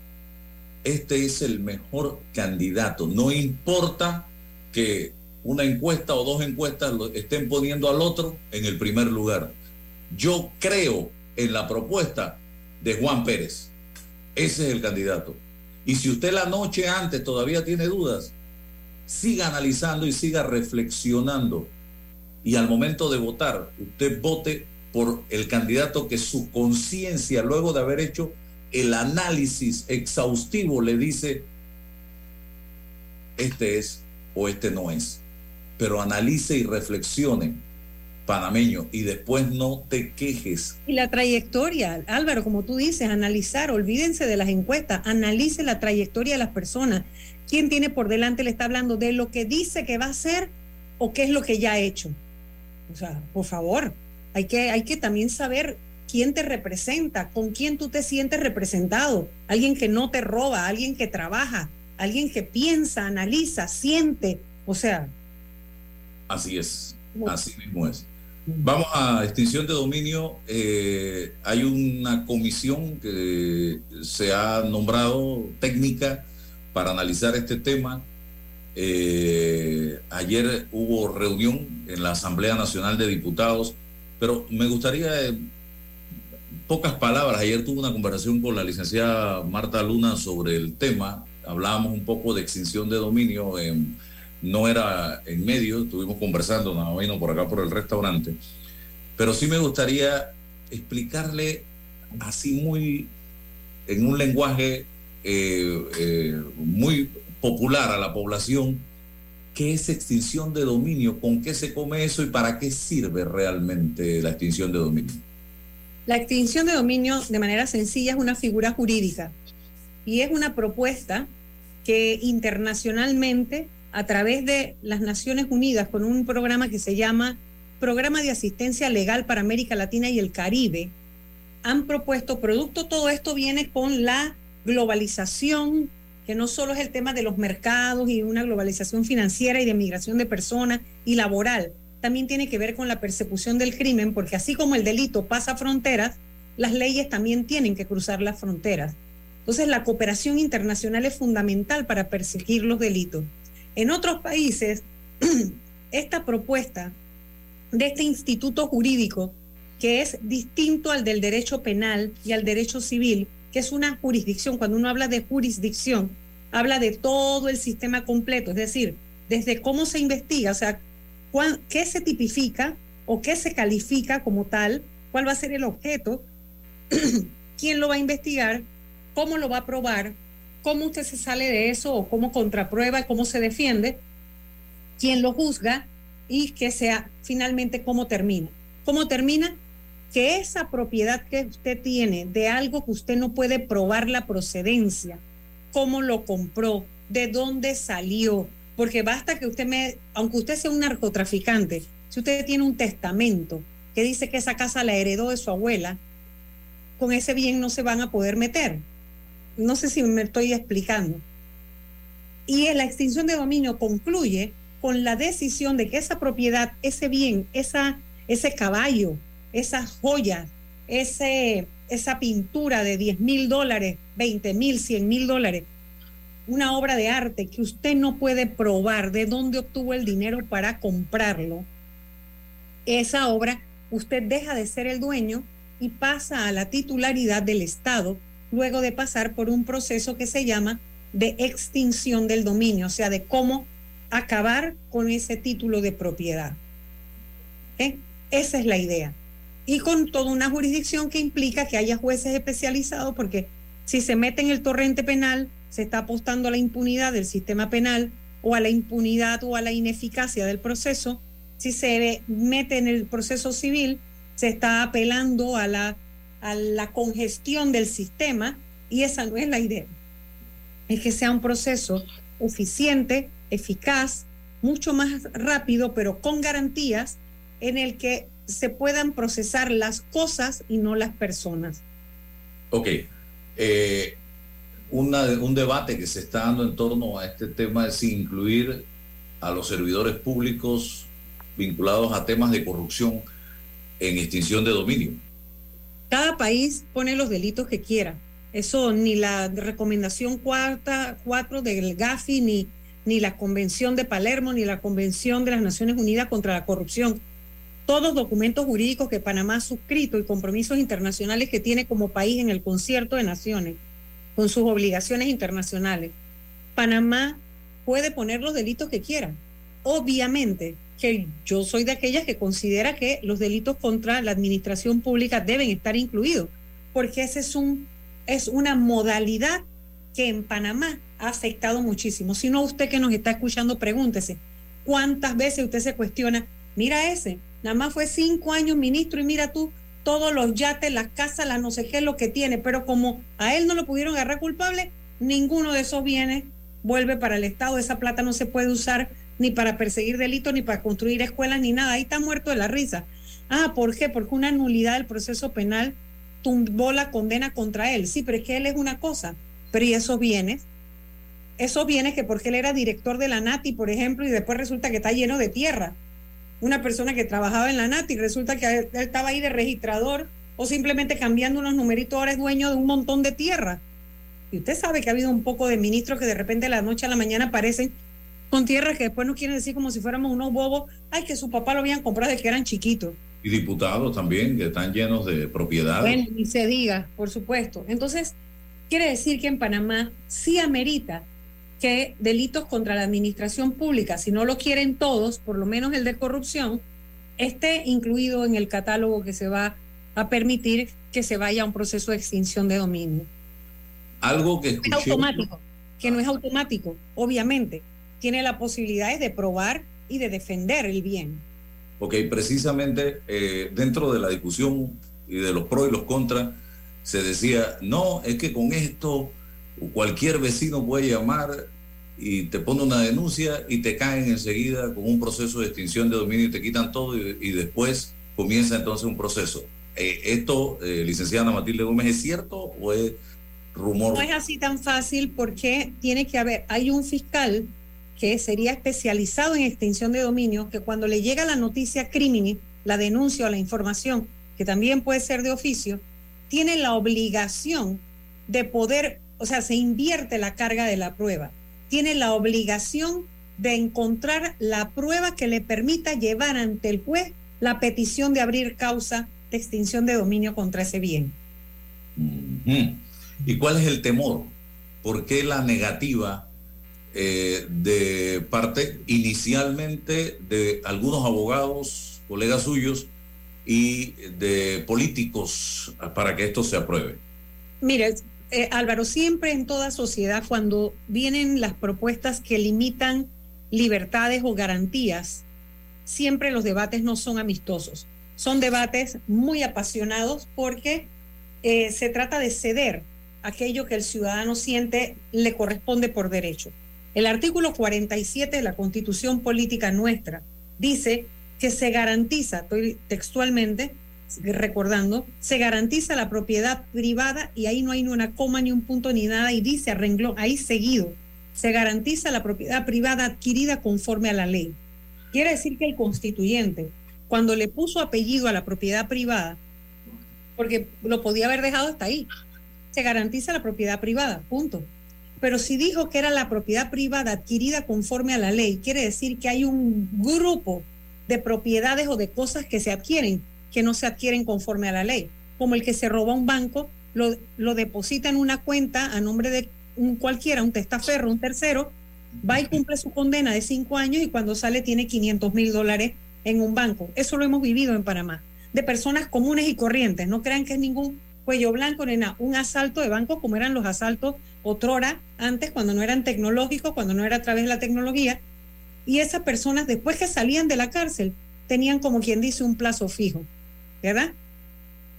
Este es el mejor candidato. No importa que una encuesta o dos encuestas lo estén poniendo al otro en el primer lugar. Yo creo en la propuesta de Juan Pérez. Ese es el candidato. Y si usted la noche antes todavía tiene dudas, siga analizando y siga reflexionando. Y al momento de votar, usted vote por el candidato que su conciencia, luego de haber hecho el análisis exhaustivo, le dice, este es o este no es. Pero analice y reflexione panameño y después no te quejes. Y la trayectoria, Álvaro, como tú dices, analizar, olvídense de las encuestas, analice la trayectoria de las personas. ¿Quién tiene por delante? Le está hablando de lo que dice que va a hacer o qué es lo que ya ha hecho. O sea, por favor, hay que, hay que también saber quién te representa, con quién tú te sientes representado. Alguien que no te roba, alguien que trabaja, alguien que piensa, analiza, siente. O sea. Así es, así mismo es. Vamos a extinción de dominio. Eh, hay una comisión que se ha nombrado técnica para analizar este tema. Eh, ayer hubo reunión en la Asamblea Nacional de Diputados, pero me gustaría, eh, pocas palabras, ayer tuve una conversación con la licenciada Marta Luna sobre el tema, hablábamos un poco de extinción de dominio no era en medio, estuvimos conversando, no vino por acá por el restaurante, pero sí me gustaría explicarle así muy, en un lenguaje eh, muy popular a la población qué es extinción de dominio, con qué se come eso y para qué sirve realmente la extinción de dominio. La extinción de dominio, de manera sencilla, es una figura jurídica y es una propuesta que internacionalmente, a través de las Naciones Unidas, con un programa que se llama Programa de Asistencia Legal para América Latina y el Caribe, han propuesto, producto todo esto viene con la globalización, que no solo es el tema de los mercados y una globalización financiera y de migración de personas y laboral, también tiene que ver con la persecución del crimen, porque así como el delito pasa fronteras, las leyes también tienen que cruzar las fronteras. Entonces, la cooperación internacional es fundamental para perseguir los delitos. En otros países, esta propuesta de este instituto jurídico, que es distinto al del derecho penal y al derecho civil, que es una jurisdicción, cuando uno habla de jurisdicción, habla de todo el sistema completo, es decir, desde cómo se investiga, o sea, qué se tipifica o qué se califica como tal, cuál va a ser el objeto, quién lo va a investigar, cómo lo va a probar, cómo usted se sale de eso o cómo contraprueba, cómo se defiende, quién lo juzga y que sea finalmente cómo termina. ¿Cómo termina? Que esa propiedad que usted tiene de algo que usted no puede probar la procedencia, cómo lo compró, de dónde salió, porque basta que usted me, aunque usted sea un narcotraficante, si usted tiene un testamento que dice que esa casa la heredó de su abuela, con ese bien no se van a poder meter. No sé si me estoy explicando. Y la extinción de dominio concluye con la decisión de que esa propiedad, ese bien, esa, ese caballo, esa joya, ese, esa pintura de 10 mil dólares, 20 mil, 100 mil dólares, una obra de arte que usted no puede probar de dónde obtuvo el dinero para comprarlo, esa obra usted deja de ser el dueño y pasa a la titularidad del Estado luego de pasar por un proceso que se llama de extinción del dominio, o sea, de cómo acabar con ese título de propiedad. ¿Eh? Esa es la idea. Y con toda una jurisdicción que implica que haya jueces especializados, porque si se mete en el torrente penal, se está apostando a la impunidad del sistema penal o a la impunidad o a la ineficacia del proceso. Si se mete en el proceso civil, se está apelando a la, a la congestión del sistema y esa no es la idea. Es que sea un proceso eficiente, eficaz, mucho más rápido, pero con garantías en el que se puedan procesar las cosas y no las personas. Ok. Eh, un debate que se está dando en torno a este tema es incluir a los servidores públicos vinculados a temas de corrupción en extinción de dominio. Cada país pone los delitos que quiera. Eso ni la recomendación cuarta, cuatro del GAFI, ni, ni la Convención de Palermo, ni la Convención de las Naciones Unidas contra la Corrupción. Todos documentos jurídicos que Panamá ha suscrito y compromisos internacionales que tiene como país en el concierto de naciones con sus obligaciones internacionales. Panamá puede poner los delitos que quiera. Obviamente que yo soy de aquellas que considera que los delitos contra la administración pública deben estar incluidos, porque ese es un es una modalidad que en Panamá ha afectado muchísimo. Si no, usted que nos está escuchando, pregúntese, ¿cuántas veces usted se cuestiona? Mira ese, nada más fue cinco años ministro y mira tú todos los yates, las casas, las no sé qué, lo que tiene, pero como a él no lo pudieron agarrar culpable, ninguno de esos bienes vuelve para el Estado, esa plata no se puede usar ni para perseguir delitos, ni para construir escuelas, ni nada, ahí está muerto de la risa. Ah, ¿por qué? Porque una nulidad del proceso penal tumbó la condena contra él. Sí, pero es que él es una cosa, pero ¿y esos bienes? Esos bienes que porque él era director de la NATI, por ejemplo, y después resulta que está lleno de tierra una persona que trabajaba en la NATI, resulta que él estaba ahí de registrador o simplemente cambiando unos numeritos, ahora es dueño de un montón de tierra. Y usted sabe que ha habido un poco de ministros que de repente de la noche a la mañana aparecen con tierras que después nos quieren decir como si fuéramos unos bobos, ay, que su papá lo habían comprado de que eran chiquitos. Y diputados también, que están llenos de propiedades. Bueno, ni se diga, por supuesto. Entonces, quiere decir que en Panamá sí amerita que delitos contra la administración pública, si no lo quieren todos, por lo menos el de corrupción, esté incluido en el catálogo que se va a permitir que se vaya a un proceso de extinción de dominio. Algo que escuché. automático. que no es automático, obviamente. Tiene la posibilidad de probar y de defender el bien. Ok, precisamente eh, dentro de la discusión y de los pros y los contras, se decía, no, es que con esto cualquier vecino puede llamar y te pone una denuncia y te caen enseguida con un proceso de extinción de dominio y te quitan todo y, después comienza entonces un proceso. Eh, ¿Esto, eh, licenciada Matilde Gómez, es cierto o es rumor? No es así tan fácil porque tiene que haber, hay un fiscal que sería especializado en extinción de dominio, que cuando le llega la noticia crimini, la denuncia o la información, que también puede ser de oficio, tiene la obligación de poder, o sea, se invierte la carga de la prueba, tiene la obligación de encontrar la prueba que le permita llevar ante el juez la petición de abrir causa de extinción de dominio contra ese bien. ¿Y cuál es el temor? ¿Por qué la negativa eh, de parte inicialmente de algunos abogados, colegas suyos, y de políticos para que esto se apruebe? Mire, eh, Álvaro, siempre en toda sociedad, cuando vienen las propuestas que limitan libertades o garantías, siempre los debates no son amistosos. Son debates muy apasionados porque eh, se trata de ceder aquello que el ciudadano siente le corresponde por derecho. El artículo 47 de la Constitución Política nuestra dice que se garantiza, textualmente recordando, se garantiza la propiedad privada y ahí no hay ni una coma ni un punto ni nada y dice a renglón, ahí seguido, se garantiza la propiedad privada adquirida conforme a la ley. Quiere decir que el constituyente, cuando le puso apellido a la propiedad privada, porque lo podía haber dejado hasta ahí, se garantiza la propiedad privada, punto. Pero si dijo que era la propiedad privada adquirida conforme a la ley, quiere decir que hay un grupo de propiedades o de cosas que se adquieren que no se adquieren conforme a la ley, como el que se roba un banco, lo, lo deposita en una cuenta a nombre de un cualquiera, un testaferro, un tercero, va y cumple su condena de cinco años y cuando sale tiene 500 mil dólares en un banco. Eso lo hemos vivido en Panamá, de personas comunes y corrientes. No crean que es ningún cuello blanco, nena, un asalto de banco como eran los asaltos otrora, antes, cuando no eran tecnológicos, cuando no era a través de la tecnología. Y esas personas, después que salían de la cárcel, tenían como quien dice un plazo fijo, ¿verdad?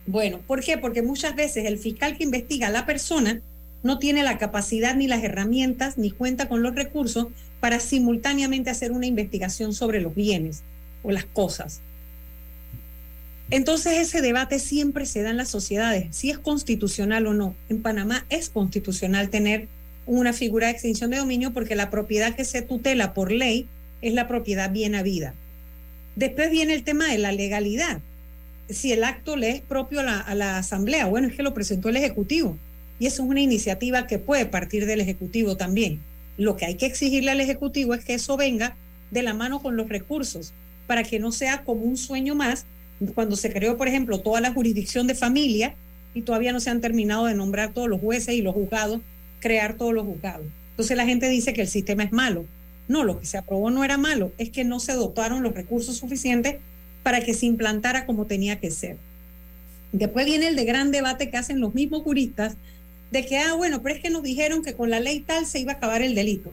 Bueno, ¿por qué? Porque muchas veces el fiscal que investiga a la persona no tiene la capacidad ni las herramientas ni cuenta con los recursos para simultáneamente hacer una investigación sobre los bienes o las cosas. Entonces ese debate siempre se da en las sociedades, si es constitucional o no. En Panamá es constitucional tener una figura de extinción de dominio porque la propiedad que se tutela por ley es la propiedad bien habida. Después viene el tema de la legalidad. Si el acto le es propio a la, Asamblea, bueno, es que lo presentó el Ejecutivo. Y eso es una iniciativa que puede partir del Ejecutivo también. Lo que hay que exigirle al Ejecutivo es que eso venga de la mano con los recursos, para que no sea como un sueño más cuando se creó, por ejemplo, toda la jurisdicción de familia y todavía no se han terminado de nombrar todos los jueces y los juzgados, crear todos los juzgados. Entonces la gente dice que el sistema es malo. No, lo que se aprobó no era malo, es que no se dotaron los recursos suficientes para que se implantara como tenía que ser. Después viene el de gran debate que hacen los mismos juristas de que, ah, bueno, pero es que nos dijeron que con la ley tal se iba a acabar el delito.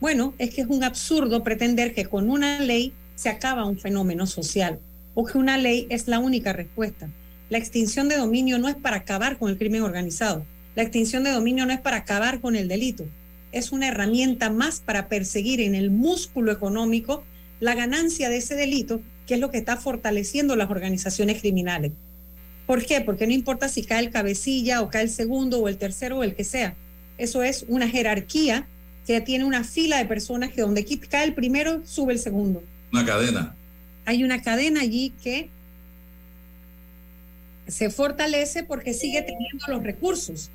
Bueno, es que es un absurdo pretender que con una ley se acaba un fenómeno social o que una ley es la única respuesta. La extinción de dominio no es para acabar con el crimen organizado. La extinción de dominio no es para acabar con el delito. Es una herramienta más para perseguir en el músculo económico la ganancia de ese delito, que es lo que está fortaleciendo las organizaciones criminales. ¿Por qué? Porque no importa si cae el cabecilla o cae el segundo o el tercero o el que sea. Eso es una jerarquía que tiene una fila de personas que donde cae el primero, sube el segundo. Una cadena hay una cadena allí que se fortalece porque sigue teniendo los recursos,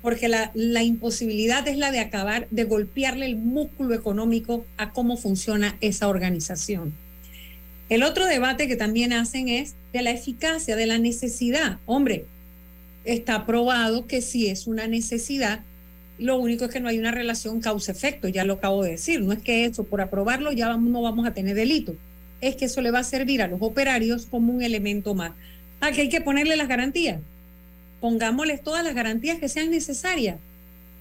porque la, la, imposibilidad es la de acabar, de golpearle el músculo económico a cómo funciona esa organización. El otro debate que también hacen es de la eficacia, de la necesidad. Hombre, está probado que si es una necesidad, lo único es que no hay una relación causa-efecto, ya lo acabo de decir. No es que eso, por aprobarlo, ya no vamos a tener delito es que eso le va a servir a los operarios como un elemento más. ¿A que hay que ponerle las garantías. Pongámosles todas las garantías que sean necesarias.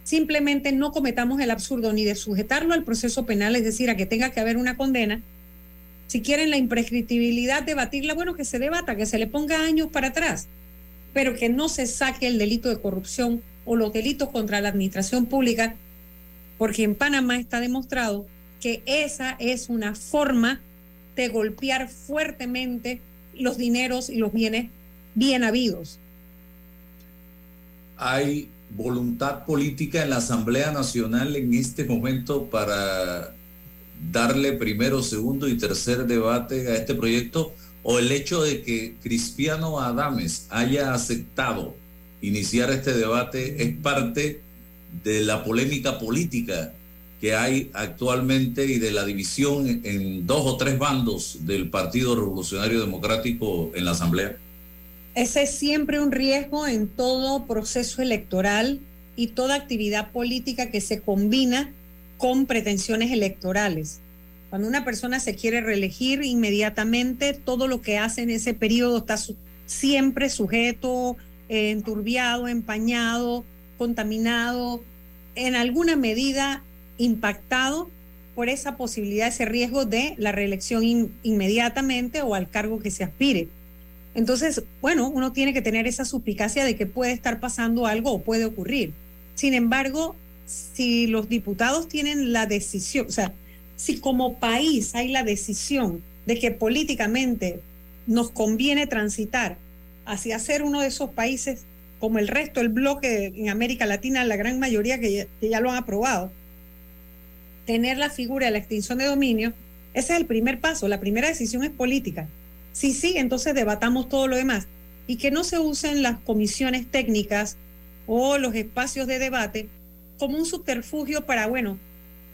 simplemente no cometamos el absurdo ni de sujetarlo al proceso penal, es decir, a que tenga que haber una condena. Si quieren la imprescriptibilidad, debatirla, bueno, que se debata, que se le ponga años para atrás, pero que no se saque el delito de corrupción o los delitos contra la administración pública, porque en Panamá está demostrado que esa es una forma de golpear fuertemente los dineros y los bienes bien habidos. Hay voluntad política en la Asamblea Nacional en este momento para darle primero, segundo y tercer debate a este proyecto o el hecho de que Cristiano Adames haya aceptado iniciar este debate es parte de la polémica política que hay actualmente y de la división en dos o tres bandos del Partido Revolucionario Democrático en la Asamblea? Ese es siempre un riesgo en todo proceso electoral y toda actividad política que se combina con pretensiones electorales. Cuando una persona se quiere reelegir inmediatamente, todo lo que hace en ese periodo está siempre sujeto, eh, enturbiado, empañado, contaminado, en alguna medida impactado por esa posibilidad, ese riesgo de la reelección inmediatamente o al cargo que se aspire. Entonces, bueno, uno tiene que tener esa suspicacia de que puede estar pasando algo o puede ocurrir. Sin embargo, si los diputados tienen la decisión, o sea, si como país hay la decisión de que políticamente nos conviene transitar hacia ser uno de esos países como el resto del bloque en América Latina, la gran mayoría que ya, lo han aprobado, tener la figura de la extinción de dominio, ese es el primer paso, la primera decisión es política. Si sí, entonces debatamos todo lo demás y que no se usen las comisiones técnicas o los espacios de debate como un subterfugio para, bueno,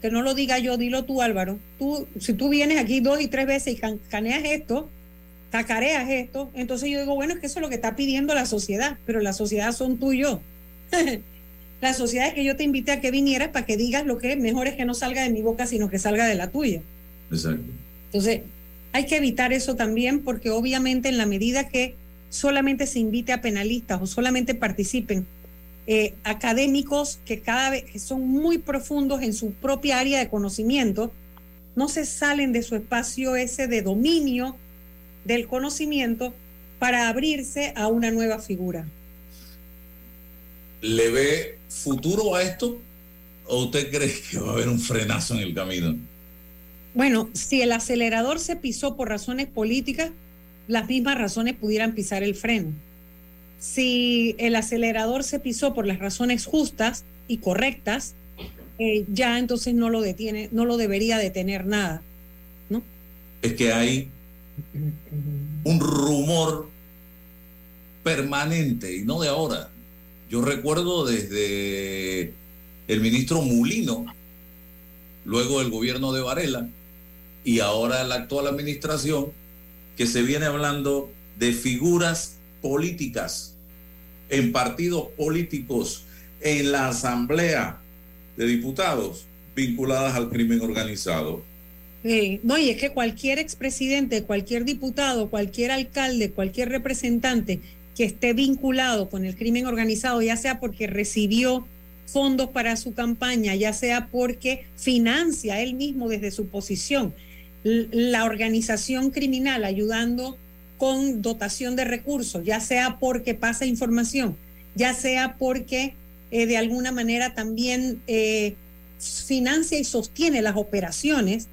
que no lo diga yo, dilo tú Álvaro, tú, si tú vienes aquí dos y tres veces y caneas esto, cacareas esto, entonces yo digo, bueno, es que eso es lo que está pidiendo la sociedad, pero la sociedad son tú y yo. la sociedad es que yo te invité a que vinieras para que digas lo que mejor es que no salga de mi boca, sino que salga de la tuya. Exacto. Entonces, hay que evitar eso también porque obviamente en la medida que solamente se invite a penalistas o solamente participen eh, académicos que cada vez son muy profundos en su propia área de conocimiento, no se salen de su espacio ese de dominio del conocimiento para abrirse a una nueva figura. ¿Le ve futuro a esto o usted cree que va a haber un frenazo en el camino? Bueno, si el acelerador se pisó por razones políticas, las mismas razones pudieran pisar el freno. Si el acelerador se pisó por las razones justas y correctas, eh, ya entonces no lo detiene, no lo debería detener nada, ¿no? Es que hay un rumor permanente y no de ahora. Yo recuerdo desde el ministro Mulino, luego el gobierno de Varela, y ahora la actual administración, que se viene hablando de figuras políticas en partidos políticos en la Asamblea de Diputados vinculadas al crimen organizado. no, y es que cualquier expresidente, cualquier diputado, cualquier alcalde, cualquier representante que esté vinculado con el crimen organizado, ya sea porque recibió fondos para su campaña, ya sea porque financia él mismo desde su posición la organización criminal ayudando con dotación de recursos, ya sea porque pasa información, ya sea porque eh, de alguna manera también eh, financia y sostiene las operaciones,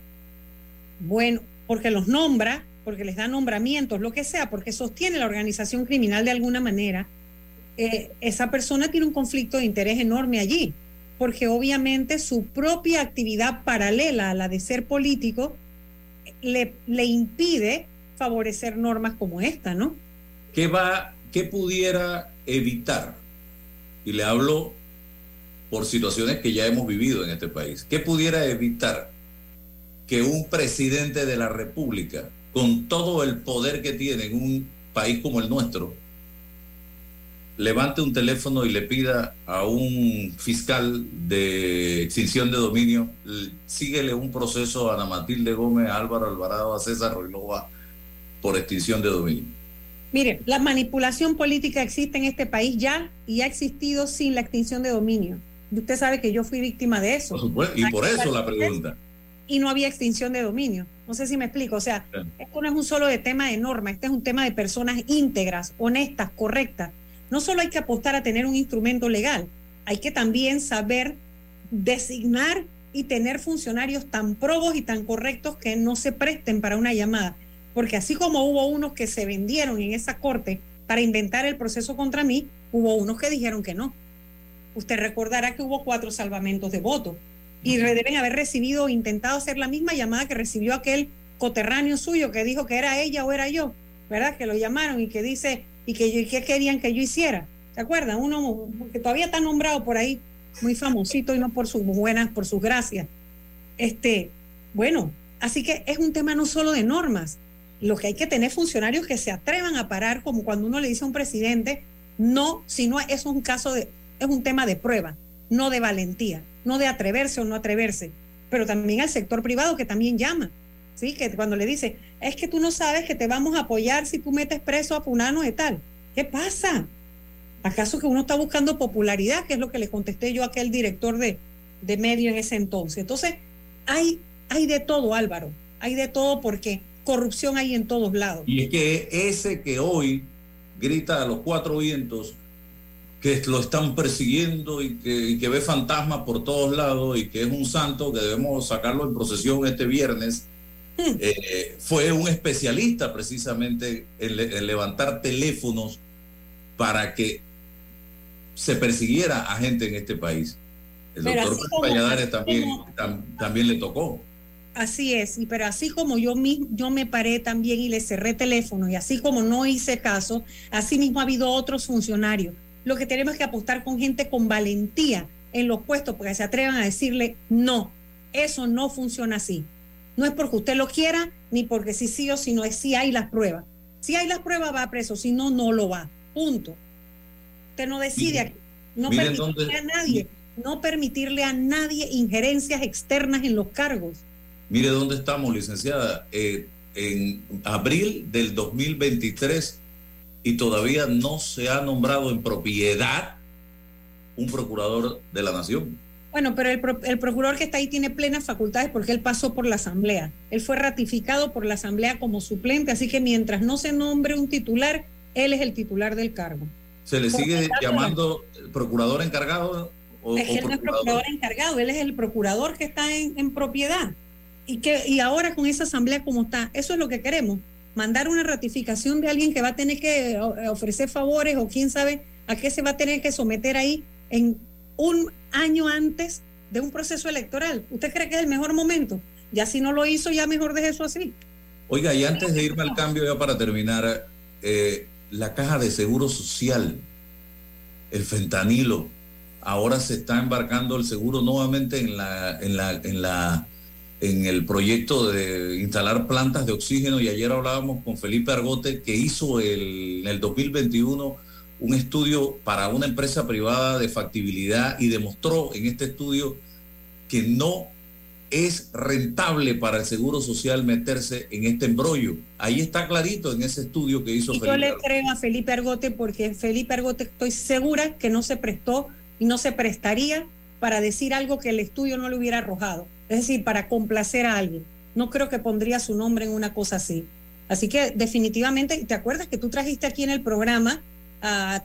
bueno, porque los nombra, porque les da nombramientos, lo que sea, porque sostiene la organización criminal de alguna manera, eh, esa persona tiene un conflicto de interés enorme allí, porque obviamente su propia actividad paralela a la de ser político le, le impide favorecer normas como esta, ¿no? ¿Qué va, qué pudiera evitar? Y le hablo por situaciones que ya hemos vivido en este país. ¿Qué pudiera evitar que un presidente de la República, con todo el poder que tiene en un país como el nuestro, levante un teléfono y le pida a un fiscal de extinción de dominio, síguele un proceso a Ana Matilde Gómez, a Álvaro Alvarado, a César Roilova por extinción de dominio. Mire, la manipulación política existe en este país ya y ha existido sin la extinción de dominio. Usted sabe que yo fui víctima de eso. Por supuesto, y por eso la pregunta. Y no había extinción de dominio. No sé si me explico. O sea, esto no es un solo de tema de norma, este es un tema de personas íntegras, honestas, correctas. No solo hay que apostar a tener un instrumento legal, hay que también saber designar y tener funcionarios tan probos y tan correctos que no se presten para una llamada. Porque así como hubo unos que se vendieron en esa corte para inventar el proceso contra mí, hubo unos que dijeron que no. Usted recordará que hubo cuatro salvamentos de voto y deben haber recibido o intentado hacer la misma llamada que recibió aquel coterráneo suyo que dijo que era ella o era yo, ¿verdad? Que lo llamaron y que dice, y que, ¿qué querían que yo hiciera. ¿Se acuerdan? Uno que todavía está nombrado por ahí, muy famosito y no por sus buenas, por sus gracias. Este, bueno, así que es un tema no solo de normas, lo que hay que tener funcionarios que se atrevan a parar, como cuando uno le dice a un presidente, no, sino es un caso de, es un tema de prueba, no de valentía, no de atreverse o no atreverse, pero también al sector privado que también llama, ¿sí? Que cuando le dice, es que tú no sabes que te vamos a apoyar si tú metes preso a Punano de tal. ¿Qué pasa? ¿Acaso que uno está buscando popularidad? Que es lo que le contesté yo a aquel director de, de medio en ese entonces. Entonces, hay, hay de todo, Álvaro, hay de todo porque corrupción hay en todos lados. Y es que ese que hoy grita a los cuatro vientos que lo están persiguiendo y que, ve fantasmas por todos lados y que es un santo que debemos sacarlo en procesión este viernes, hmm. eh, fue un especialista precisamente en, levantar teléfonos para que se persiguiera a gente en este país. El doctor Valladares también, también le tocó. Así es, y pero así como yo, yo me paré también y le cerré teléfono, y así como no hice caso, así mismo ha habido otros funcionarios. Lo que tenemos que apostar con gente con valentía en los puestos, porque se atrevan a decirle, no, eso no funciona así. No es porque usted lo quiera, ni porque sí sí o si no es si hay las pruebas. Si hay las pruebas va a preso, si no, no lo va. Punto. Usted no decide aquí. No permitirle a nadie, no permitirle a nadie injerencias externas en los cargos. Mire dónde estamos, licenciada. Eh, en abril del 2023 y todavía no se ha nombrado en propiedad un procurador de la nación. Bueno, pero el, el, procurador que está ahí tiene plenas facultades porque él pasó por la Asamblea. Él fue ratificado por la Asamblea como suplente, así que mientras no se nombre un titular, él es el titular del cargo. ¿Se le sigue llamando procurador encargado? O, es él no es procurador encargado, él es el procurador que está en, en propiedad y, que, y ahora con esa asamblea como está, eso es lo que queremos, mandar una ratificación de alguien que va a tener que eh, ofrecer favores o quién sabe a qué se va a tener que someter ahí en un año antes de un proceso electoral. ¿Usted cree que es el mejor momento? Ya si no lo hizo, ya mejor deje eso así. Oiga, y antes de irme al cambio, ya para terminar, eh, la caja de seguro social, el fentanilo, ahora se está embarcando el seguro nuevamente en la, en la, en la en el proyecto de instalar plantas de oxígeno y ayer hablábamos con Felipe Argote que hizo el, en el 2021 un estudio para una empresa privada de factibilidad y demostró en este estudio que no es rentable para el Seguro Social meterse en este embrollo. Ahí está clarito en ese estudio que hizo Felipe. Yo le creo a Felipe Argote porque Felipe Argote estoy segura que no se prestó y no se prestaría para decir algo que el estudio no le hubiera arrojado es decir, para complacer a alguien. No creo que pondría su nombre en una cosa así. Así que definitivamente, ¿te acuerdas que tú trajiste aquí en el programa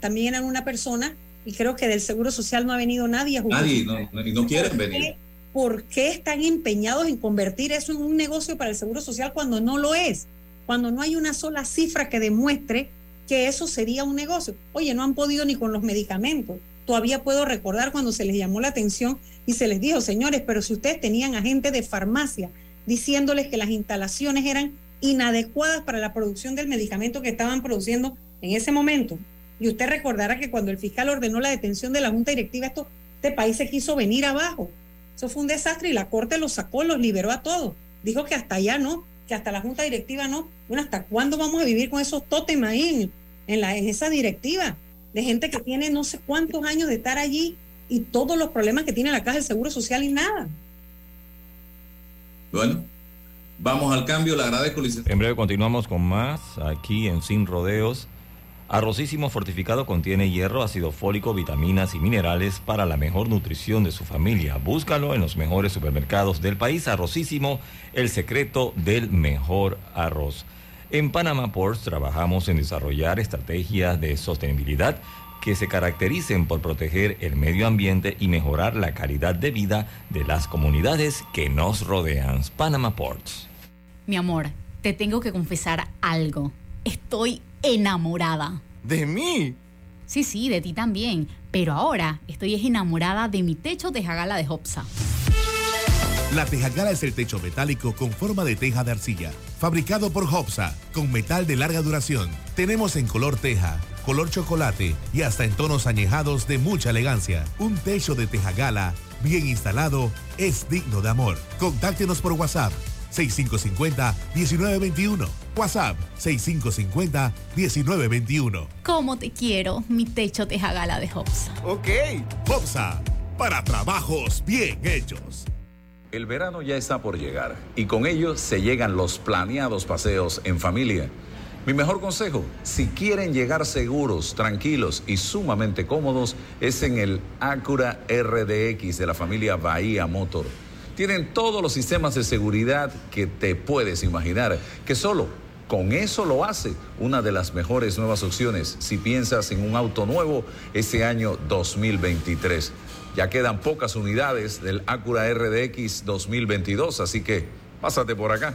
también a una persona y creo que del Seguro Social no ha venido nadie a Nadie, no, no quieren venir. ¿Por qué están empeñados en convertir eso en un negocio para el Seguro Social cuando no lo es? Cuando no hay una sola cifra que demuestre que eso sería un negocio. Oye, no han podido ni con los medicamentos. Todavía puedo recordar cuando se les llamó la atención y se les dijo, señores, pero si ustedes tenían agentes de farmacia diciéndoles que las instalaciones eran inadecuadas para la producción del medicamento que estaban produciendo en ese momento. Y usted recordará que cuando el fiscal ordenó la detención de la Junta Directiva, esto, este país se quiso venir abajo. Eso fue un desastre y la Corte los sacó, los liberó a todos. Dijo que hasta allá no, que hasta la Junta Directiva no. Bueno, ¿hasta cuándo vamos a vivir con esos tótems ahí en, la, en esa directiva? De gente que tiene no sé cuántos años de estar allí y todos los problemas que tiene la Caja del Seguro Social y nada. Bueno, vamos al cambio. Le agradezco, En breve continuamos con más aquí en Sin Rodeos. Arrocísimo fortificado contiene hierro, ácido fólico, vitaminas y minerales para la mejor nutrición de su familia. Búscalo en los mejores supermercados del país. Arrocísimo, el secreto del mejor arroz. En Panama Ports trabajamos en desarrollar estrategias de sostenibilidad que se caractericen por proteger el medio ambiente y mejorar la calidad de vida de las comunidades que nos rodean. Panama Ports. Mi amor, te tengo que confesar algo. Estoy enamorada. ¿De mí? Sí, sí, de ti también. Pero ahora estoy enamorada de mi techo tejagala de Hopsa. La tejagala es el techo metálico con forma de teja de arcilla, fabricado por Hopsa, con metal de larga duración. Tenemos en color teja, color chocolate y hasta en tonos añejados de mucha elegancia. Un techo de tejagala bien instalado es digno de amor. Contáctenos por WhatsApp 6550-1921. WhatsApp 6550-1921. ¿Cómo te quiero, mi techo tejagala de Hopsa? Ok. Hopsa, para trabajos bien hechos. El verano ya está por llegar y con ello se llegan los planeados paseos en familia. Mi mejor consejo, si quieren llegar seguros, tranquilos y sumamente cómodos, es en el Acura RDX de la familia Bahía Motor. Tienen todos los sistemas de seguridad que te puedes imaginar, que solo con eso lo hace una de las mejores nuevas opciones si piensas en un auto nuevo este año 2023. Ya quedan pocas unidades del Acura RDX 2022, así que pásate por acá.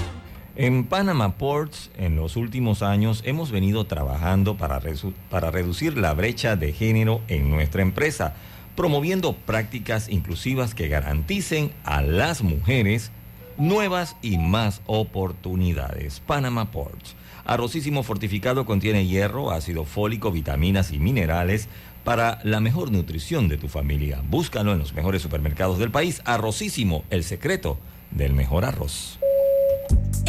En Panama Ports, en los últimos años, hemos venido trabajando para, para reducir la brecha de género en nuestra empresa, promoviendo prácticas inclusivas que garanticen a las mujeres nuevas y más oportunidades. Panama Ports. Arrocísimo fortificado contiene hierro, ácido fólico, vitaminas y minerales para la mejor nutrición de tu familia. Búscalo en los mejores supermercados del país. Arrocísimo, el secreto del mejor arroz.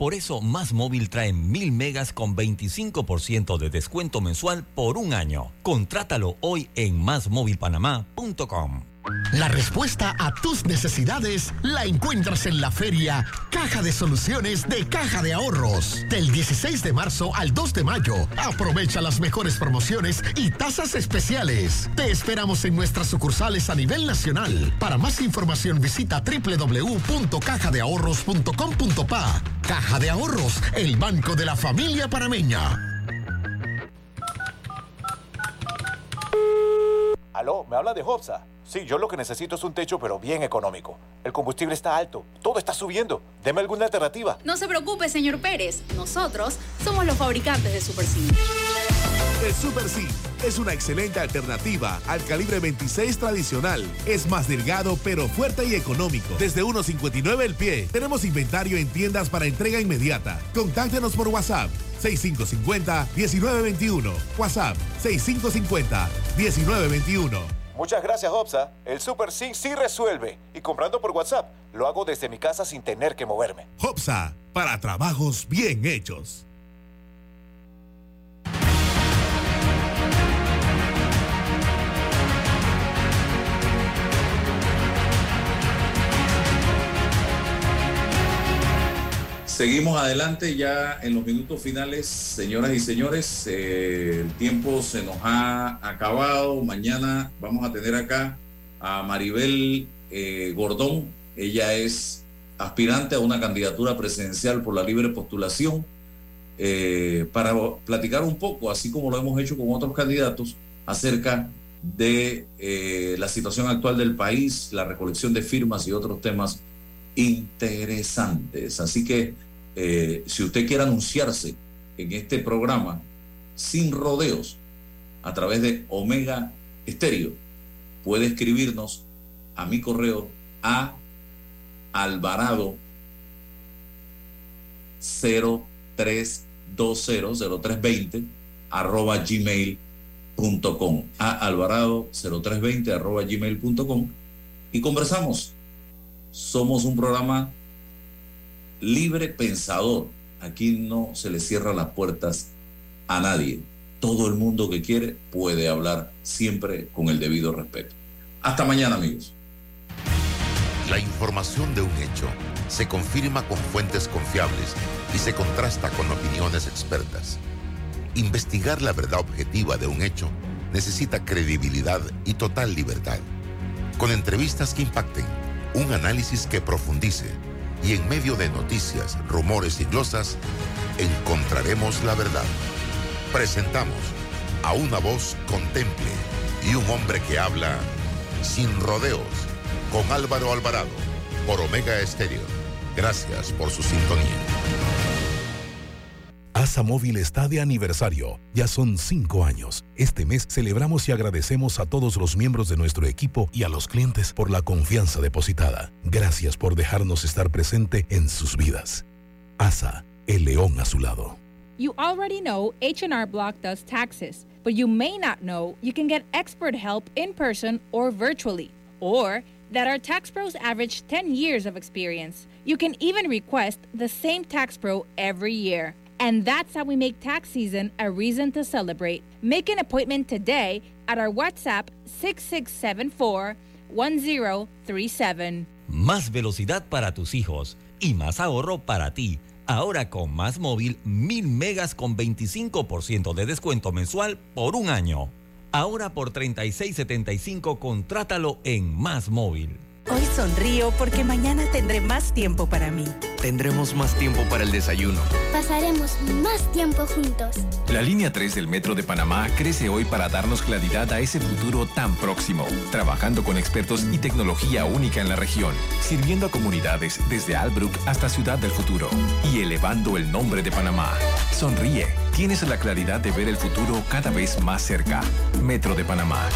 Por eso, Más Móvil trae mil megas con 25% de descuento mensual por un año. Contrátalo hoy en másmóvilpanamá.com. La respuesta a tus necesidades la encuentras en la feria Caja de Soluciones de Caja de Ahorros. Del 16 de marzo al 2 de mayo. Aprovecha las mejores promociones y tasas especiales. Te esperamos en nuestras sucursales a nivel nacional. Para más información visita www.cajadeahorros.com.pa. Caja de Ahorros, el banco de la familia panameña. Aló, me habla de Hopsa. Sí, yo lo que necesito es un techo, pero bien económico. El combustible está alto, todo está subiendo. Deme alguna alternativa. No se preocupe, señor Pérez. Nosotros somos los fabricantes de Super C. El Super C es una excelente alternativa al calibre 26 tradicional. Es más delgado, pero fuerte y económico. Desde 1.59 el pie. Tenemos inventario en tiendas para entrega inmediata. Contáctenos por WhatsApp 6550-1921. WhatsApp 6550-1921. Muchas gracias, Hopsa. El Super Sync sí resuelve. Y comprando por WhatsApp, lo hago desde mi casa sin tener que moverme. Hopsa, para trabajos bien hechos. Seguimos adelante ya en los minutos finales, señoras y señores. Eh, el tiempo se nos ha acabado. Mañana vamos a tener acá a Maribel eh, Gordón. Ella es aspirante a una candidatura presidencial por la libre postulación. Eh, para platicar un poco, así como lo hemos hecho con otros candidatos, acerca de la situación actual del país, la recolección de firmas y otros temas interesantes. Así que eh, si usted quiere anunciarse en este programa sin rodeos a través de Omega Estéreo, puede escribirnos a mi correo a alvarado 0320 arroba gmail.com a alvarado 0320 arroba gmail.com y conversamos. Somos un programa libre pensador. Aquí no se le cierran las puertas a nadie. Todo el mundo que quiere puede hablar siempre con el debido respeto. Hasta mañana, amigos. La información de un hecho se confirma con fuentes confiables y se contrasta con opiniones expertas. Investigar la verdad objetiva de un hecho necesita credibilidad y total libertad. Con entrevistas que impacten, un análisis que profundice y en medio de noticias, rumores y glosas, encontraremos la verdad. Presentamos a una voz contemple y un hombre que habla sin rodeos con Álvaro Alvarado por Omega Estéreo. Gracias por su sintonía. ASA Móvil está de aniversario. Ya son cinco años. Este mes celebramos y agradecemos a todos los miembros de nuestro equipo y a los clientes por la confianza depositada. Gracias por dejarnos estar presente en sus vidas. ASA, el león a su lado. You already know H&R Block does taxes, but you may not know you can get expert help in person or virtually. Or that our tax pros average 10 years of experience. You can even request the same tax pro every year. And that's how we make tax season a reason to celebrate. Make an appointment today at our WhatsApp 6674 1037. Más velocidad para tus hijos y más ahorro para ti. Ahora con Más Móvil, 1000 megas con 25% de descuento mensual por un año. Ahora por 36.75 contrátalo en Más Móvil. Hoy sonrío porque mañana tendré más tiempo para mí. Tendremos más tiempo para el desayuno. Pasaremos más tiempo juntos. La línea 3 del Metro de Panamá crece hoy para darnos claridad a ese futuro tan próximo, trabajando con expertos y tecnología única en la región, sirviendo a comunidades desde Albrook hasta Ciudad del Futuro y elevando el nombre de Panamá. Sonríe, tienes la claridad de ver el futuro cada vez más cerca. Metro de Panamá.